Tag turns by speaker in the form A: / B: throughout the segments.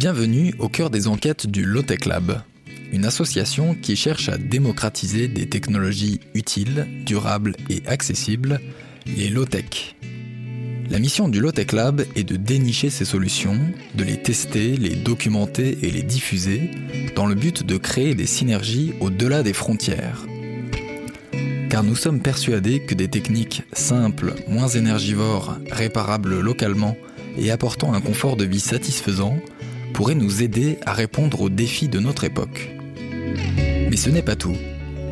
A: Bienvenue au cœur des enquêtes du Lotech Lab, une association qui cherche à démocratiser des technologies utiles, durables et accessibles, les low-tech. La mission du Lotech Lab est de dénicher ces solutions, de les tester, les documenter et les diffuser, dans le but de créer des synergies au-delà des frontières. Car nous sommes persuadés que des techniques simples, moins énergivores, réparables localement et apportant un confort de vie satisfaisant pourraient nous aider à répondre aux défis de notre époque. Mais ce n'est pas tout.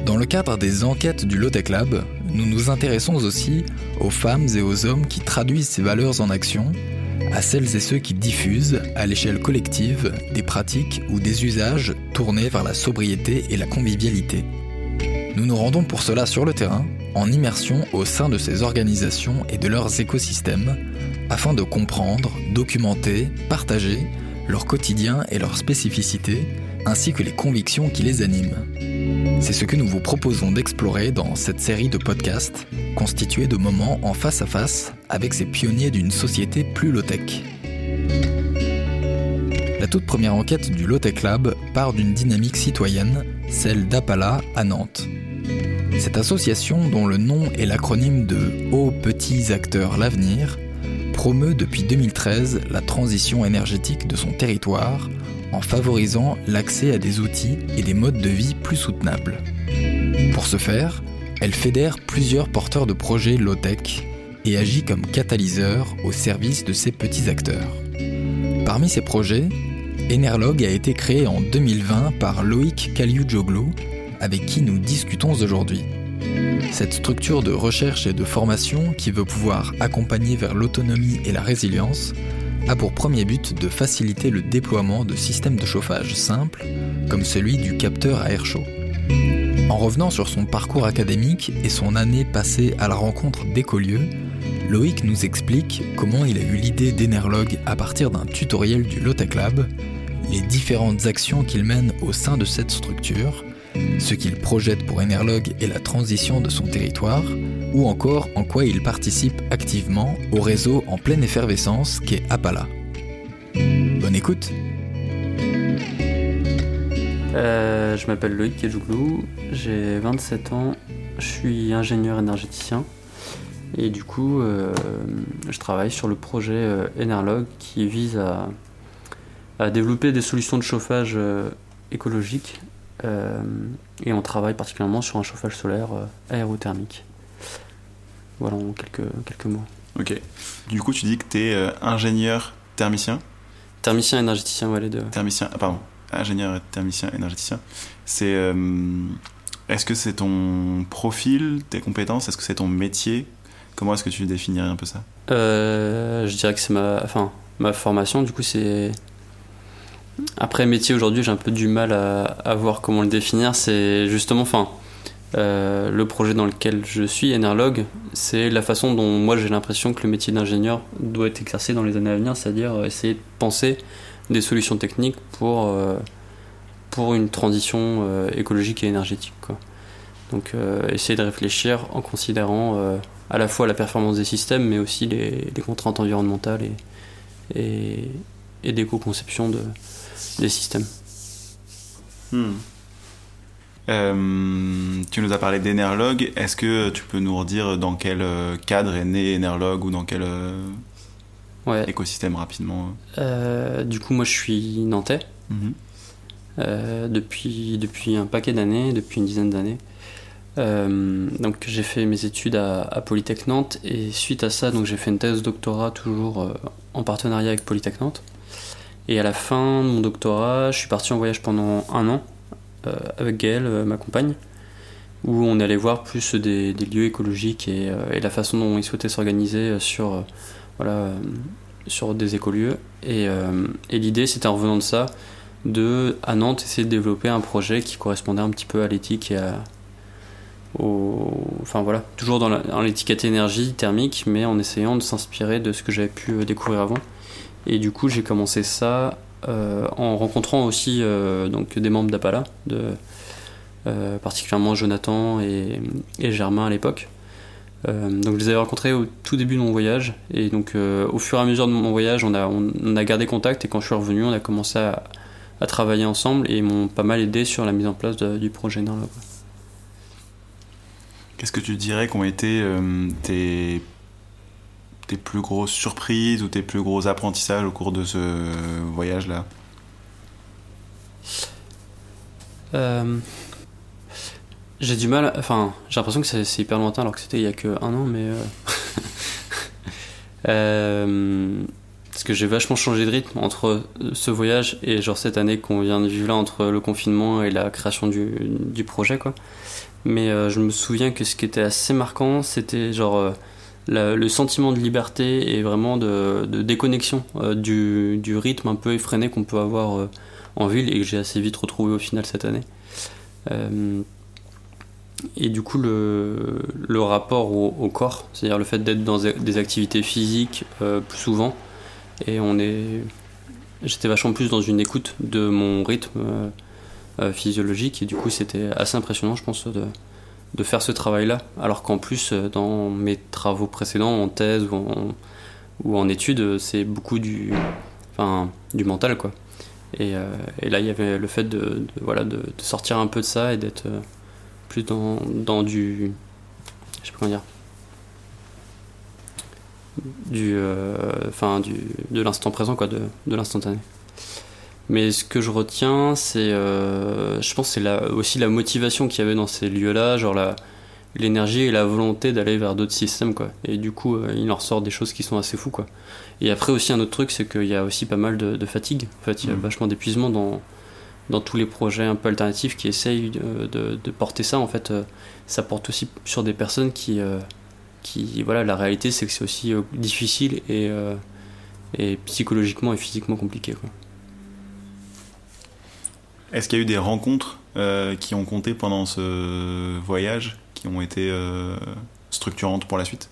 A: Dans le cadre des enquêtes du Lotech Lab, nous nous intéressons aussi aux femmes et aux hommes qui traduisent ces valeurs en action, à celles et ceux qui diffusent, à l'échelle collective, des pratiques ou des usages tournés vers la sobriété et la convivialité. Nous nous rendons pour cela sur le terrain, en immersion au sein de ces organisations et de leurs écosystèmes, afin de comprendre, documenter, partager leur quotidien et leurs spécificités, ainsi que les convictions qui les animent. C'est ce que nous vous proposons d'explorer dans cette série de podcasts, constituée de moments en face à face avec ces pionniers d'une société plus low-tech. La toute première enquête du Low-Tech Lab part d'une dynamique citoyenne, celle d'Apala à Nantes. Cette association, dont le nom est l'acronyme de Hauts Petits Acteurs L'Avenir, promeut depuis 2013 la transition énergétique de son territoire en favorisant l'accès à des outils et des modes de vie plus soutenables. Pour ce faire, elle fédère plusieurs porteurs de projets low-tech et agit comme catalyseur au service de ces petits acteurs. Parmi ces projets, Enerlog a été créé en 2020 par Loïc Kaliujoglou, avec qui nous discutons aujourd'hui. Cette structure de recherche et de formation qui veut pouvoir accompagner vers l'autonomie et la résilience a pour premier but de faciliter le déploiement de systèmes de chauffage simples, comme celui du capteur à air chaud. En revenant sur son parcours académique et son année passée à la rencontre d'écolieux, Loïc nous explique comment il a eu l'idée d'Enerlog à partir d'un tutoriel du Lotec Lab, les différentes actions qu'il mène au sein de cette structure, ce qu'il projette pour Enerlog et la transition de son territoire, ou encore en quoi il participe activement au réseau en pleine effervescence qu'est Apala. Bonne écoute
B: euh, Je m'appelle Loïc Kedjouglou, j'ai 27 ans, je suis ingénieur énergéticien et du coup euh, je travaille sur le projet euh, Enerlog qui vise à, développer des solutions de chauffage écologiques euh, et on travaille particulièrement sur un chauffage solaire euh, aérothermique. Voilà en quelques, quelques mots.
C: Ok. Du coup, tu dis que tu es euh, ingénieur thermicien?
B: Thermicien énergéticien, ouais, les deux.
C: Thermicien, ah, pardon. Ingénieur thermicien énergéticien. C'est. est-ce que c'est ton profil, tes compétences? Est-ce que c'est ton métier? Comment est-ce que tu définirais un peu ça?
B: Je dirais que c'est ma, enfin, ma formation. Du coup, c'est après, métier aujourd'hui, j'ai un peu du mal à, voir comment le définir. C'est justement, enfin, euh, le projet dans lequel je suis, Enerlog, c'est la façon dont moi j'ai l'impression que le métier d'ingénieur doit être exercé dans les années à venir, c'est-à-dire euh, essayer de penser des solutions techniques pour, euh, pour une transition écologique et énergétique. Donc, essayer de réfléchir en considérant à la fois la performance des systèmes, mais aussi les, contraintes environnementales et, et, et d'éco-conception de, des systèmes.
C: Hmm. Euh, tu nous as parlé d'Enerlog. Est-ce que tu peux nous redire dans quel euh, cadre est né Enerlog ou dans quel euh, écosystème rapidement
B: Du coup, moi je suis nantais mhm. depuis, depuis un paquet d'années, depuis une dizaine d'années. donc j'ai fait mes études à, à, Polytech Nantes et suite à ça, donc j'ai fait une thèse doctorat toujours en partenariat avec Polytech Nantes. Et à la fin de mon doctorat, je suis parti en voyage pendant un an euh, avec Gaëlle, euh, ma compagne, où on allait voir plus des, lieux écologiques et, euh, et, la façon dont ils souhaitaient s'organiser sur, voilà, sur des écolieux. Et, et l'idée, c'était en revenant de ça, de, à Nantes, essayer de développer un projet qui correspondait un petit peu à l'éthique et à, enfin voilà, toujours dans l'étiquette énergie thermique, mais en essayant de s'inspirer de ce que j'avais pu découvrir avant. Et du coup, j'ai commencé ça euh, en rencontrant aussi euh, donc des membres d'Apala, euh, particulièrement Jonathan et, Germain à l'époque. donc je les avais rencontrés au tout début de mon voyage et donc au fur et à mesure de mon voyage on a, on, a gardé contact et quand je suis revenu on a commencé à, travailler ensemble et ils m'ont pas mal aidé sur la mise en place du projet.
C: Qu'est-ce que tu dirais qu'ont été tes tes plus grosses surprises ou tes plus gros apprentissages au cours de ce voyage-là?
B: Euh, J'ai du mal, enfin, j'ai l'impression que c'est hyper lointain alors que c'était il y a que un an, mais. Euh, euh, parce que j'ai vachement changé de rythme entre ce voyage et genre cette année qu'on vient de vivre là, entre le confinement et la création du, du projet, quoi. Mais je me souviens que ce qui était assez marquant, c'était genre le sentiment de liberté et vraiment de, déconnexion euh, du, rythme un peu effréné qu'on peut avoir euh, en ville et que j'ai assez vite retrouvé au final cette année. Euh, et du coup, le, rapport au, corps, c'est-à-dire le fait d'être dans des activités physiques plus souvent, et on est. J'étais vachement plus dans une écoute de mon rythme physiologique, et du coup, c'était assez impressionnant, je pense, de faire ce travail-là, alors qu'en plus, euh, dans mes travaux précédents, en thèse ou en, études, euh, c'est beaucoup du, enfin, du mental, quoi. Et, euh, là, il y avait le fait de, voilà, de, sortir un peu de ça et d'être plus dans, dans du. Je sais pas comment dire. Du. Enfin, du, de l'instant présent, quoi, de, de l'instantané. Mais ce que je retiens, c'est, euh, je pense, c'est aussi la motivation qu'il y avait dans ces lieux-là, genre l'énergie et la volonté d'aller vers d'autres systèmes, quoi. Et du coup, euh, il en ressort des choses qui sont assez fous, quoi. Et après aussi un autre truc, c'est qu'il y a aussi pas mal de, fatigue. En fait, il y a mmh. vachement d'épuisement dans dans tous les projets un peu alternatifs qui essayent de, de, porter ça. En fait, euh, ça porte aussi sur des personnes qui qui voilà, la réalité, c'est que c'est aussi difficile et et psychologiquement et physiquement compliqué, quoi.
C: Est-ce qu'il y a eu des rencontres euh, qui ont compté pendant ce voyage, qui ont été euh, structurantes pour la suite?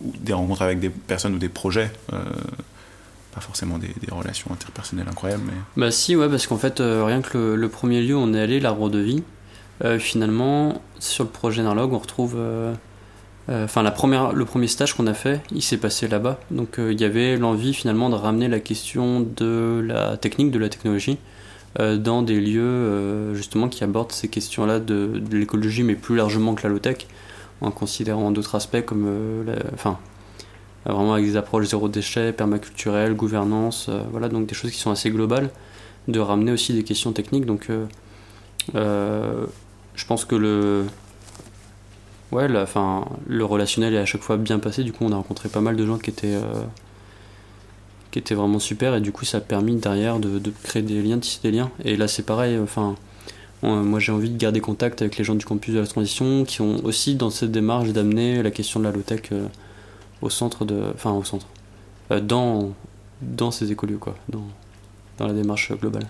C: Ou des rencontres avec des personnes ou des projets euh, Pas forcément des, relations interpersonnelles incroyables, mais...
B: Bah si, ouais, parce qu'en fait, rien que le, premier lieu où on est allé, l'arbre de vie, finalement, sur le projet Narlog, on retrouve enfin, la première, le premier stage qu'on a fait, il s'est passé là-bas. Donc, euh, il y avait l'envie finalement de ramener la question de la technique, de la technologie, euh, dans des lieux justement qui abordent ces questions-là de, l'écologie, mais plus largement que la low-tech, en considérant d'autres aspects comme, enfin, vraiment avec des approches zéro déchet, permaculturelle, gouvernance, voilà, donc des choses qui sont assez globales, de ramener aussi des questions techniques. Donc, je pense que le ouais, le relationnel est à chaque fois bien passé. Du coup, on a rencontré pas mal de gens qui étaient, euh, qui étaient vraiment super. Et du coup, ça a permis derrière de, créer des liens, de tisser des liens. Et là, c'est pareil. Enfin, moi, j'ai envie de garder contact avec les gens du campus de la transition qui ont aussi dans cette démarche d'amener la question de la low-tech euh, au centre de. Enfin, au centre. Euh, dans, dans ces écolieux, quoi. Dans, dans la démarche globale.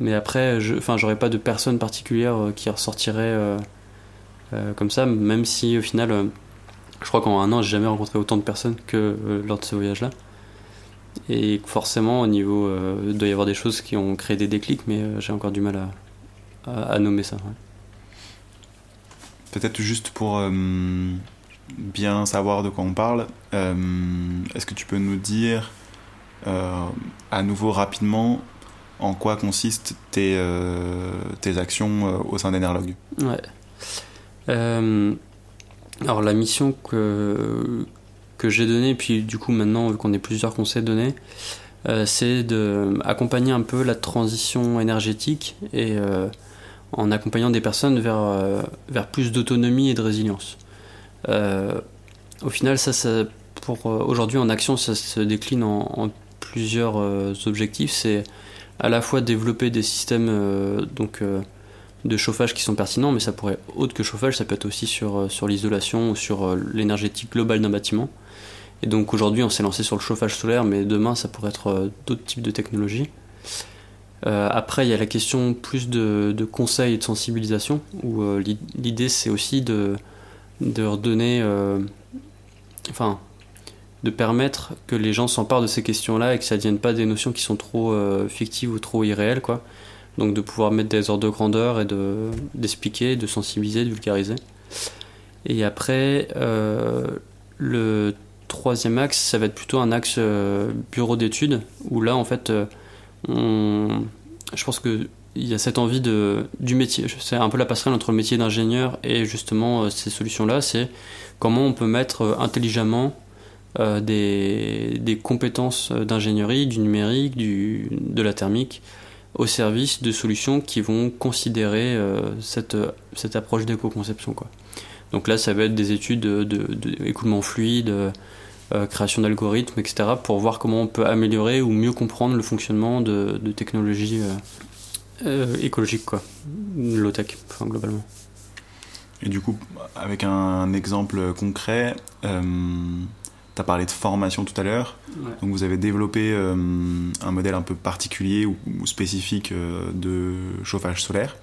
B: Mais après, je, enfin, j'aurais pas de personne particulière euh, qui ressortirait euh, euh, comme ça, même si au final, je crois qu'en un an, j'ai jamais rencontré autant de personnes que lors de ce voyage-là. Et forcément, au niveau, il doit y avoir des choses qui ont créé des déclics, mais j'ai encore du mal à, nommer ça.
C: Peut-être juste pour bien savoir de quoi on parle, est-ce que tu peux nous dire à nouveau rapidement en quoi consistent tes, euh, tes actions euh, au sein d'Enerlog
B: Ouais. Euh, alors la mission que, que j'ai donnée, puis du coup maintenant, vu qu'on est plusieurs qu'on s'est donné, c'est d'accompagner un peu la transition énergétique et en accompagnant des personnes vers, vers plus d'autonomie et de résilience. au final, ça, ça pour aujourd'hui en action, ça se décline en, en plusieurs objectifs. C'est à la fois développer des systèmes euh, donc, euh, de chauffage qui sont pertinents, mais ça pourrait, autre que chauffage, ça peut être aussi sur, euh, sur l'isolation ou sur l'énergétique globale d'un bâtiment. Et donc aujourd'hui, on s'est lancé sur le chauffage solaire, mais demain, ça pourrait être d'autres types de technologies. après, il y a la question plus de, de conseils et de sensibilisation, où l'idée, c'est aussi de, de redonner. enfin, de permettre que les gens s'emparent de ces questions-là et que ça ne devienne pas des notions qui sont trop euh, fictives ou trop irréelles, quoi. Donc de pouvoir mettre des ordres de grandeur et de, d'expliquer, de sensibiliser, de vulgariser. Et après, euh, le troisième axe, ça va être plutôt un axe euh, bureau d'études, où là, en fait, je pense qu'il y a cette envie de, du métier. C'est un peu la passerelle entre le métier d'ingénieur et justement ces solutions-là. C'est comment on peut mettre intelligemment des, des, compétences d'ingénierie, du numérique, du, de la thermique, au service de solutions qui vont considérer cette, cette approche d'éco-conception. Donc là, ça va être des études d'écoulement de, fluide, euh, création d'algorithmes, etc., pour voir comment on peut améliorer ou mieux comprendre le fonctionnement de, technologies euh, euh, écologiques, low-tech, globalement.
C: Et du coup, avec un exemple concret, tu as parlé de formation tout à l'heure. Donc vous avez développé un modèle un peu particulier ou, ou spécifique de chauffage solaire.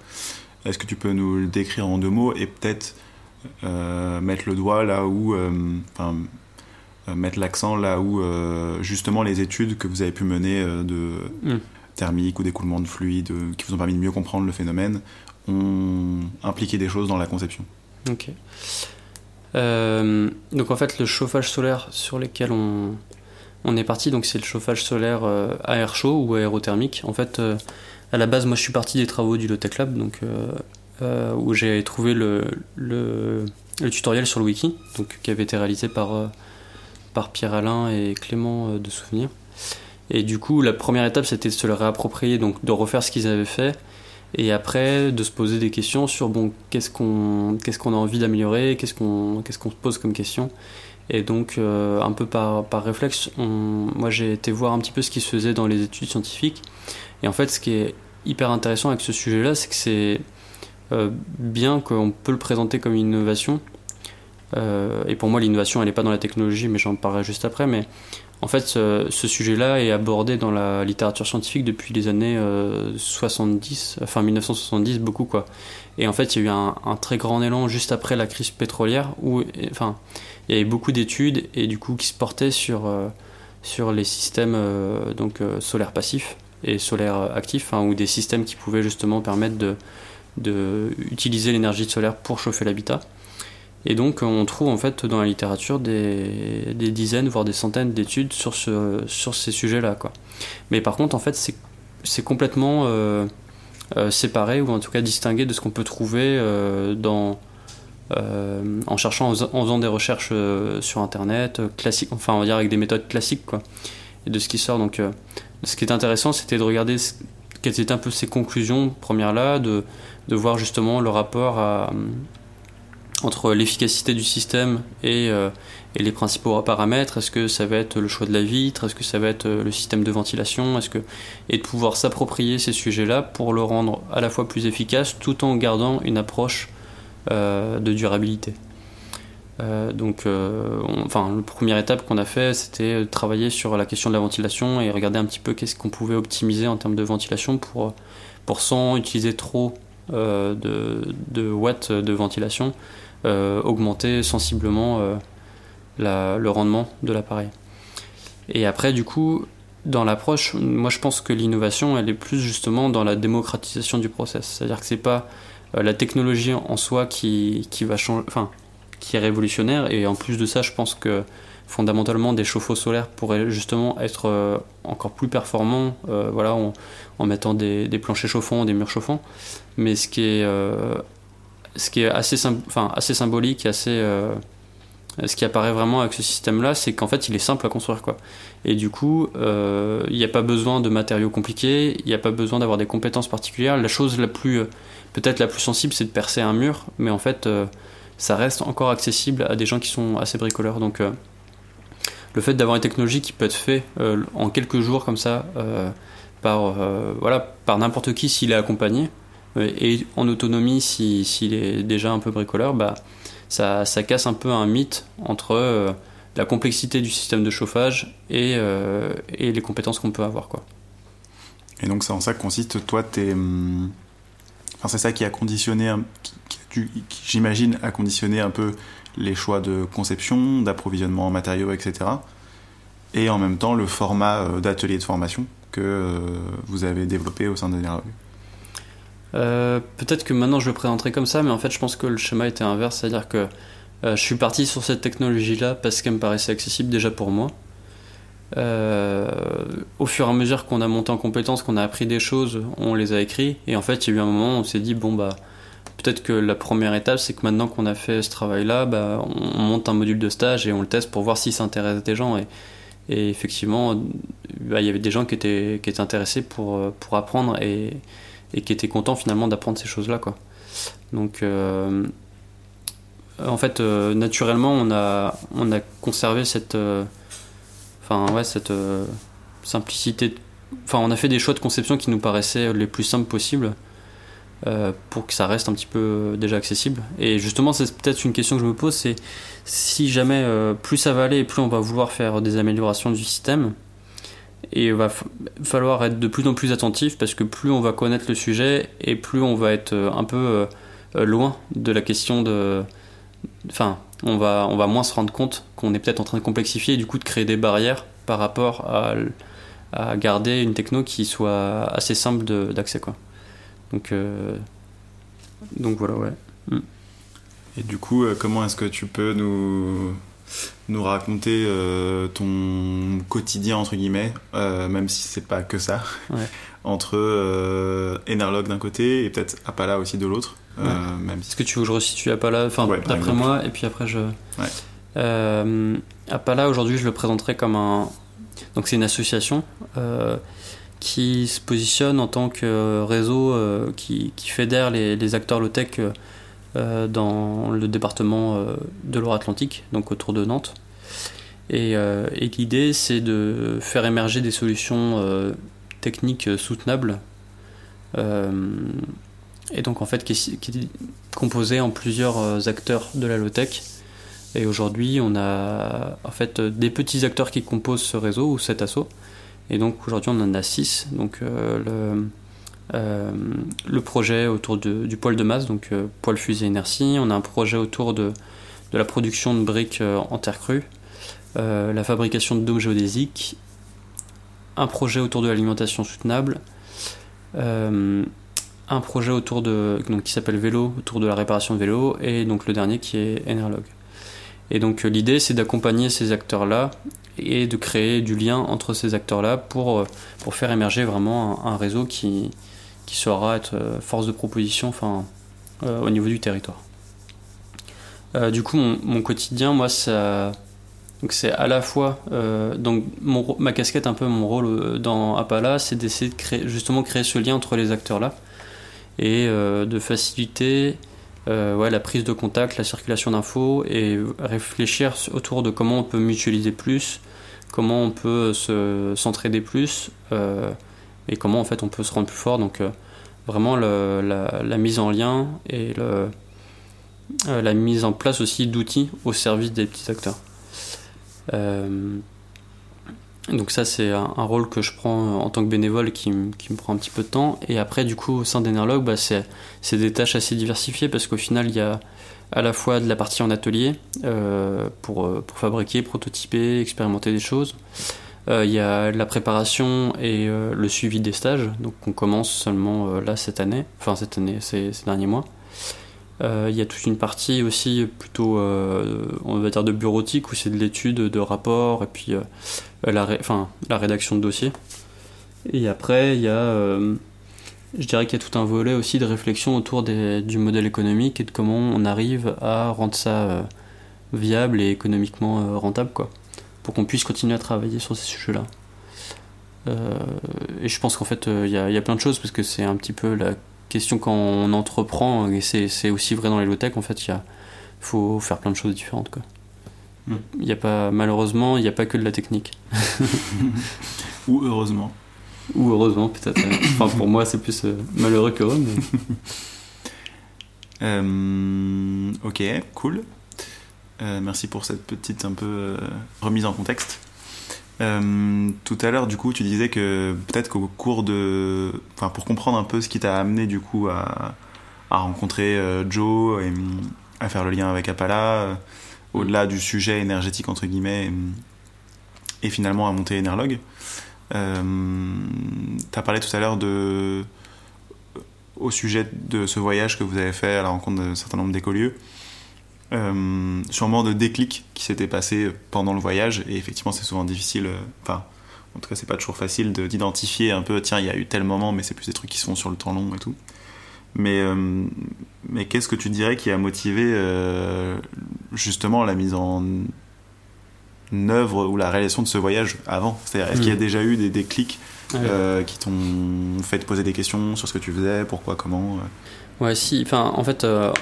C: Est-ce que tu peux nous le décrire en deux mots et peut-être euh, mettre le doigt là où, euh, enfin, euh, mettre l'accent là où justement les études que vous avez pu mener de mm. thermique ou d'écoulement de fluide qui vous ont permis de mieux comprendre le phénomène ont impliqué des choses dans la conception?
B: Ok. Donc en fait le chauffage solaire sur lequel on, on est parti, donc c'est le chauffage solaire à air chaud ou aérothermique. En fait, à la base, moi je suis parti des travaux du Lotec Lab, donc euh, où j'ai trouvé le, le, tutoriel sur le wiki, donc, qui avait été réalisé par, euh, par Pierre-Alain et Clément euh, de Souvenir. Et du coup, la première étape, c'était de se le réapproprier, donc de refaire ce qu'ils avaient fait, et après de se poser des questions sur bon, qu'est-ce qu'on qu'est-ce qu'on a envie d'améliorer, qu'est-ce qu'on qu'est-ce qu'on se pose comme question. Et donc, un peu par, par réflexe, moi j'ai été voir un petit peu ce qui se faisait dans les études scientifiques. Et en fait, ce qui est hyper intéressant avec ce sujet-là, c'est que c'est euh, bien qu'on peut le présenter comme une innovation. Euh, et pour moi, l'innovation, elle n'est pas dans la technologie, mais j'en parlerai juste après. Mais en fait, ce, sujet-là est abordé dans la littérature scientifique depuis les années 70, euh, enfin 1970, beaucoup quoi. Et en fait, il y a eu un, très grand élan juste après la crise pétrolière où, il y avait beaucoup d'études et du coup qui se portaient sur sur les systèmes donc solaires passifs et solaires actifs, ou des systèmes qui pouvaient justement permettre de d'utiliser l'énergie solaire pour chauffer l'habitat. Et donc on trouve en fait dans la littérature des, dizaines, voire des centaines d'études sur, ce, sur ces sujets-là. Mais par contre, en fait, c'est complètement euh, euh, séparé, ou en tout cas distingué de ce qu'on peut trouver euh, en cherchant, faisant des recherches sur Internet, classique, enfin on va dire avec des méthodes classiques, et de ce qui sort. Donc ce qui est intéressant, c'était de regarder quelles étaient un peu ces conclusions premières là, de voir justement le rapport à, entre l'efficacité du système et, euh, et, les principaux paramètres. Est-ce que ça va être le choix de la vitre? Est-ce que ça va être euh, le système de ventilation? Est-ce que et de pouvoir s'approprier ces sujets-là pour le rendre à la fois plus efficace tout en gardant une approche euh, de durabilité? donc, enfin, la première étape qu'on a fait, c'était travailler sur la question de la ventilation et regarder un petit peu qu'est-ce qu'on pouvait optimiser en termes de ventilation pour, pour sans utiliser trop de, watts de ventilation, augmenter sensiblement euh, le rendement de l'appareil. Et après, du coup, dans l'approche, moi je pense que l'innovation, elle est plus justement dans la démocratisation du process. C'est-à-dire que c'est pas la technologie en soi qui, qui va changer, enfin, qui est révolutionnaire. Et en plus de ça, je pense que fondamentalement des chauffe-eau solaires pourraient justement être euh, encore plus performants euh, voilà, en, mettant des, planchers chauffants, des murs chauffants. Mais ce qui est, euh, ce qui est assez, symbolique, assez, ce qui apparaît vraiment avec ce système-là, c'est qu'en fait il est simple à construire. Quoi. Et du coup, il n'y a pas besoin de matériaux compliqués, il n'y a pas besoin d'avoir des compétences particulières. La chose la plus, peut-être la plus sensible, c'est de percer un mur, mais en fait ça reste encore accessible à des gens qui sont assez bricoleurs. Donc le fait d'avoir une technologie qui peut être faite euh, en quelques jours comme ça euh, par euh, voilà par n'importe qui s'il est accompagné et en autonomie s'il est déjà un peu bricoleur bah ça, ça, casse un peu un mythe entre la complexité du système de chauffage et, et les compétences qu'on peut avoir quoi.
C: Et donc c'est en ça que consiste toi t'es hum, enfin c'est ça qui a conditionné j'imagine a conditionné un peu les choix de conception, d'approvisionnement en matériaux, etc. Et en même temps le format euh, d'atelier de formation que euh, vous avez développé au sein de revue.
B: Peut-être que maintenant je le présenterai comme ça, mais en fait je pense que le schéma était inverse, c'est-à-dire que je suis parti sur cette technologie-là parce qu'elle me paraissait accessible déjà pour moi. au fur et à mesure qu'on a monté en compétences, qu'on a appris des choses, on les a écrits. Et en fait, il y a eu un moment où on s'est dit, bon, bah, peut-être que la première étape, c'est que maintenant qu'on a fait ce travail-là, bah, on monte un module de stage et on le teste pour voir si ça intéresse des gens. Et, effectivement, bah, il y avait des gens qui étaient, qui étaient intéressés pour, pour apprendre et, et qui étaient contents finalement d'apprendre ces choses-là. Quoi. Donc, euh, en fait, euh, naturellement, on a, on a conservé cette, euh, enfin, ouais, cette simplicité. Enfin, on a fait des choix de conception qui nous paraissaient les plus simples possibles. Pour que ça reste un petit peu déjà accessible. Et justement, c'est peut-être une question que je me pose, c'est si jamais plus ça va aller, plus on va vouloir faire des améliorations du système, et il va falloir être de plus en plus attentif parce que plus on va connaître le sujet et plus on va être un peu loin de la question de... Enfin, on va, on va moins se rendre compte qu'on est peut-être en train de complexifier et du coup de créer des barrières par rapport à, à garder une techno qui soit assez simple d'accès. quoi. Donc, euh, donc voilà, ouais.
C: Et du coup, euh, comment est-ce que tu peux nous, nous raconter euh, ton quotidien, entre guillemets, même si c'est pas que ça, entre Enerlog d'un côté et peut-être Apala aussi de l'autre
B: même Est-ce que tu veux que je resitue Apala enfin, d'après moi, et puis après je. Apala, aujourd'hui, je le présenterai comme un. Donc, c'est une association qui se positionne en tant que réseau euh, qui, qui, fédère les, acteurs low-tech euh, dans le département euh, de Loire-Atlantique, donc autour de Nantes. Et, l'idée, c'est de faire émerger des solutions techniques soutenables. et donc, en fait, qui, est composé en plusieurs acteurs de la low-tech. Et aujourd'hui, on a en fait des petits acteurs qui composent ce réseau ou cet assaut et donc aujourd'hui, on en a 6. Donc euh, le, euh, le projet autour du poêle de masse, donc euh, poêle fusée inertie. On a un projet autour de, de la production de briques en terre crue, la fabrication de dômes géodésiques, un projet autour de l'alimentation soutenable, un projet autour de donc, qui s'appelle vélo, autour de la réparation de vélo, et donc le dernier qui est Enerlog. Et donc l'idée c'est d'accompagner ces acteurs-là et de créer du lien entre ces acteurs-là pour, euh, pour faire émerger vraiment un, réseau qui, qui saura être euh, force de proposition enfin, euh, au niveau du territoire. du coup, mon, quotidien, moi, ça, c'est à la fois donc ma casquette, un peu mon rôle dans Apala, c'est d'essayer de créer, justement créer ce lien entre les acteurs là et de faciliter la prise de contact, la circulation d'infos et réfléchir autour de comment on peut mutualiser plus, comment on peut se s'entraider plus euh, et comment en fait on peut se rendre plus fort. Donc euh, vraiment la, mise en lien et euh, la mise en place aussi d'outils au service des petits acteurs. donc ça c'est un, rôle que je prends en tant que bénévole qui, me prend un petit peu de temps. Et après du coup au sein d'Enerlog, bah, c'est des tâches assez diversifiées parce qu'au final il y a à la fois de la partie en atelier euh, euh, pour, fabriquer, prototyper, expérimenter des choses. Euh, il y a la préparation et le suivi des stages, donc on commence seulement là cette année, enfin cette année, ces, derniers mois. Il y a toute une partie aussi plutôt, on va dire, de bureautique où c'est de l'étude de rapports et puis la, la rédaction de dossiers. Et après, il y a je dirais qu'il y a tout un volet aussi de réflexion autour du modèle économique et de comment on arrive à rendre ça euh, viable et économiquement euh, rentable, quoi, pour qu'on puisse continuer à travailler sur ces sujets-là. Euh, et je pense qu'en fait, il y, a plein de choses, parce que c'est un petit peu la question quand on entreprend, et c'est aussi vrai dans les low-tech, en fait, il faut faire plein de choses différentes. Quoi. Hmm. Y a pas, malheureusement, il n'y a pas que de la technique.
C: Ou heureusement.
B: Ou heureusement, peut-être. enfin, pour moi, c'est plus euh, malheureux qu'heureux. Mais...
C: Euh, ok, cool. Euh, merci pour cette petite un peu remise en contexte. tout à l'heure, du coup, tu disais que peut-être qu'au cours de, enfin, pour comprendre un peu ce qui t'a amené du coup à, rencontrer Joe et à faire le lien avec Apala, au-delà du sujet énergétique entre guillemets, et, finalement à monter Enerlog. Euh, tu as parlé tout à l'heure de au sujet de ce voyage que vous avez fait à la rencontre d'un certain nombre d'écolieux. Euh, sûrement de déclics qui s'étaient passés pendant le voyage et effectivement c'est souvent difficile enfin en tout cas c'est pas toujours facile d'identifier un peu tiens il y a eu tel moment mais c'est plus des trucs qui se font sur le temps long et tout mais mais qu'est-ce que tu dirais qui a motivé justement la mise en œuvre ou la réalisation de ce voyage avant? C'est-à-dire, est-ce qu'il y a hmm. déjà eu des déclics euh, qui t'ont fait te poser des questions sur ce que tu faisais, pourquoi, comment
B: euh? Ouais, si. Enfin, en fait, euh,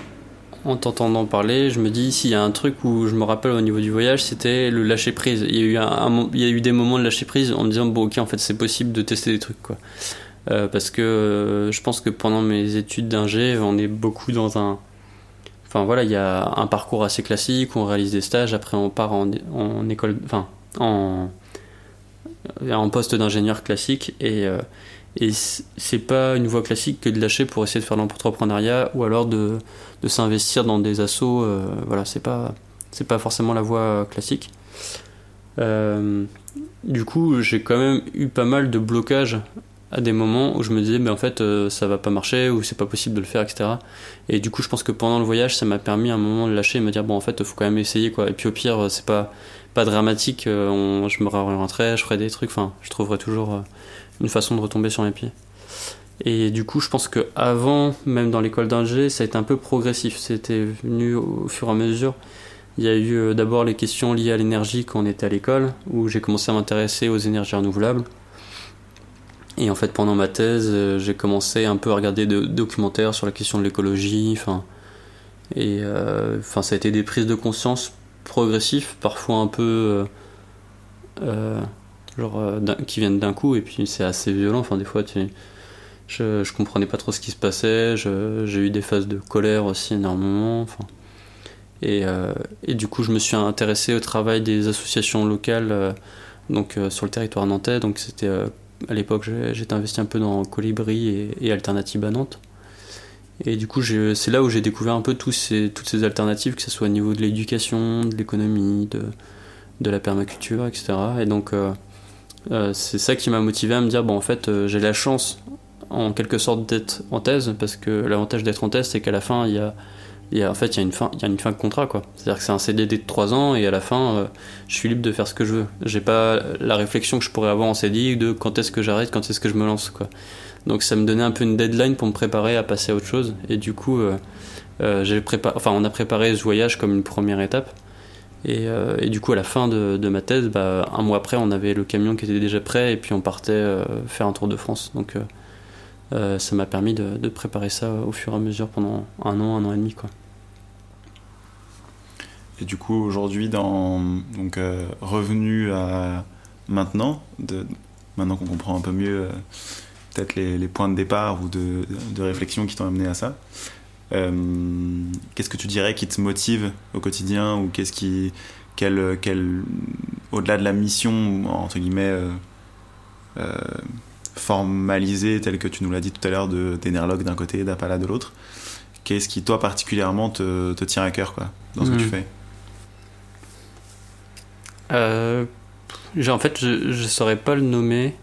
B: en t'entendant parler, je me dis, s'il y a un truc où je me rappelle au niveau du voyage, c'était le lâcher prise. Il y, a eu il y a eu des moments de lâcher prise en me disant, bon, ok, en fait, c'est possible de tester des trucs, quoi. parce que je pense que pendant mes études d'ingé, on est beaucoup dans un Enfin voilà, il y a un parcours assez classique, on réalise des stages, après on part en, école, enfin en, en poste d'ingénieur classique et, euh, et c'est pas une voie classique que de lâcher pour essayer de faire l'entrepreneuriat ou alors de, de s'investir dans des assos. Euh, voilà, c'est pas c'est pas forcément la voie classique. Euh, du coup, j'ai quand même eu pas mal de blocages à des moments où je me disais mais en fait euh, ça va pas marcher ou c'est pas possible de le faire etc et du coup je pense que pendant le voyage ça m'a permis à un moment de lâcher et me dire bon en fait faut quand même essayer quoi et puis au pire c'est pas pas dramatique euh, je me réorienterai je ferai des trucs enfin je trouverai toujours euh, une façon de retomber sur mes pieds. Et du coup je pense que avant même dans l'école d'ingé ça a été un peu progressif. C'était venu au fur et à mesure. Il y a eu d'abord les questions liées à l'énergie quand on était à l'école où j'ai commencé à m'intéresser aux énergies renouvelables. Et en fait, pendant ma thèse, euh, j'ai commencé un peu à regarder des documentaires sur la question de l'écologie. Enfin, et euh, enfin, ça a été des prises de conscience progressives, parfois un peu euh, genre qui viennent d'un coup. Et puis c'est assez violent. Enfin, des fois, tu, je, je comprenais pas trop ce qui se passait. J'ai eu des phases de colère aussi énormément. Enfin, et, et, du coup, je me suis intéressé au travail des associations locales donc sur le territoire nantais. Donc c'était à l'époque, j'étais investi un peu dans Colibri et, et Alternative à Nantes. Et du coup, c'est là où j'ai découvert un peu tous ces, toutes ces alternatives, que ce soit au niveau de l'éducation, de l'économie, de, de, la permaculture, etc. Et donc, euh, euh, c'est ça qui m'a motivé à me dire, bon, en fait, euh, j'ai la chance, en quelque sorte, d'être en thèse, parce que l'avantage d'être en thèse, c'est qu'à la fin, il y a en fait, il y a une fin, il y a une fin de contrat, quoi. C'est-à-dire que c'est un CDD de 3 ans et à la fin, euh, je suis libre de faire ce que je veux. J'ai pas la réflexion que je pourrais avoir en CDI de quand est-ce que j'arrête, quand est-ce que je me lance, quoi. Donc ça me donnait un peu une deadline pour me préparer à passer à autre chose. Et du coup, j'ai préparé, enfin, on a préparé ce voyage comme une première étape. Et, et du coup, à la fin de, ma thèse, bah, un mois après, on avait le camion qui était déjà prêt et puis on partait faire un tour de France. Donc ça m'a permis de, préparer ça au fur et à mesure pendant un an, un an et demi, quoi.
C: Et du coup, aujourd'hui, dans donc euh, revenu à maintenant, maintenant qu'on comprend un peu mieux euh, peut-être les, points de départ ou de, réflexion qui t'ont amené à ça, euh, qu'est-ce que tu dirais qui te motive au quotidien ou qu'est-ce qui, quel, quel, au-delà de la mission entre guillemets formalisée telle que tu nous l'as dit tout à l'heure de d'Enerlog d'un côté d'Apala de l'autre, qu'est-ce qui toi particulièrement te, te tient à cœur quoi dans ce que tu hmm. fais?
B: Euh, en fait, je ne saurais pas le nommer.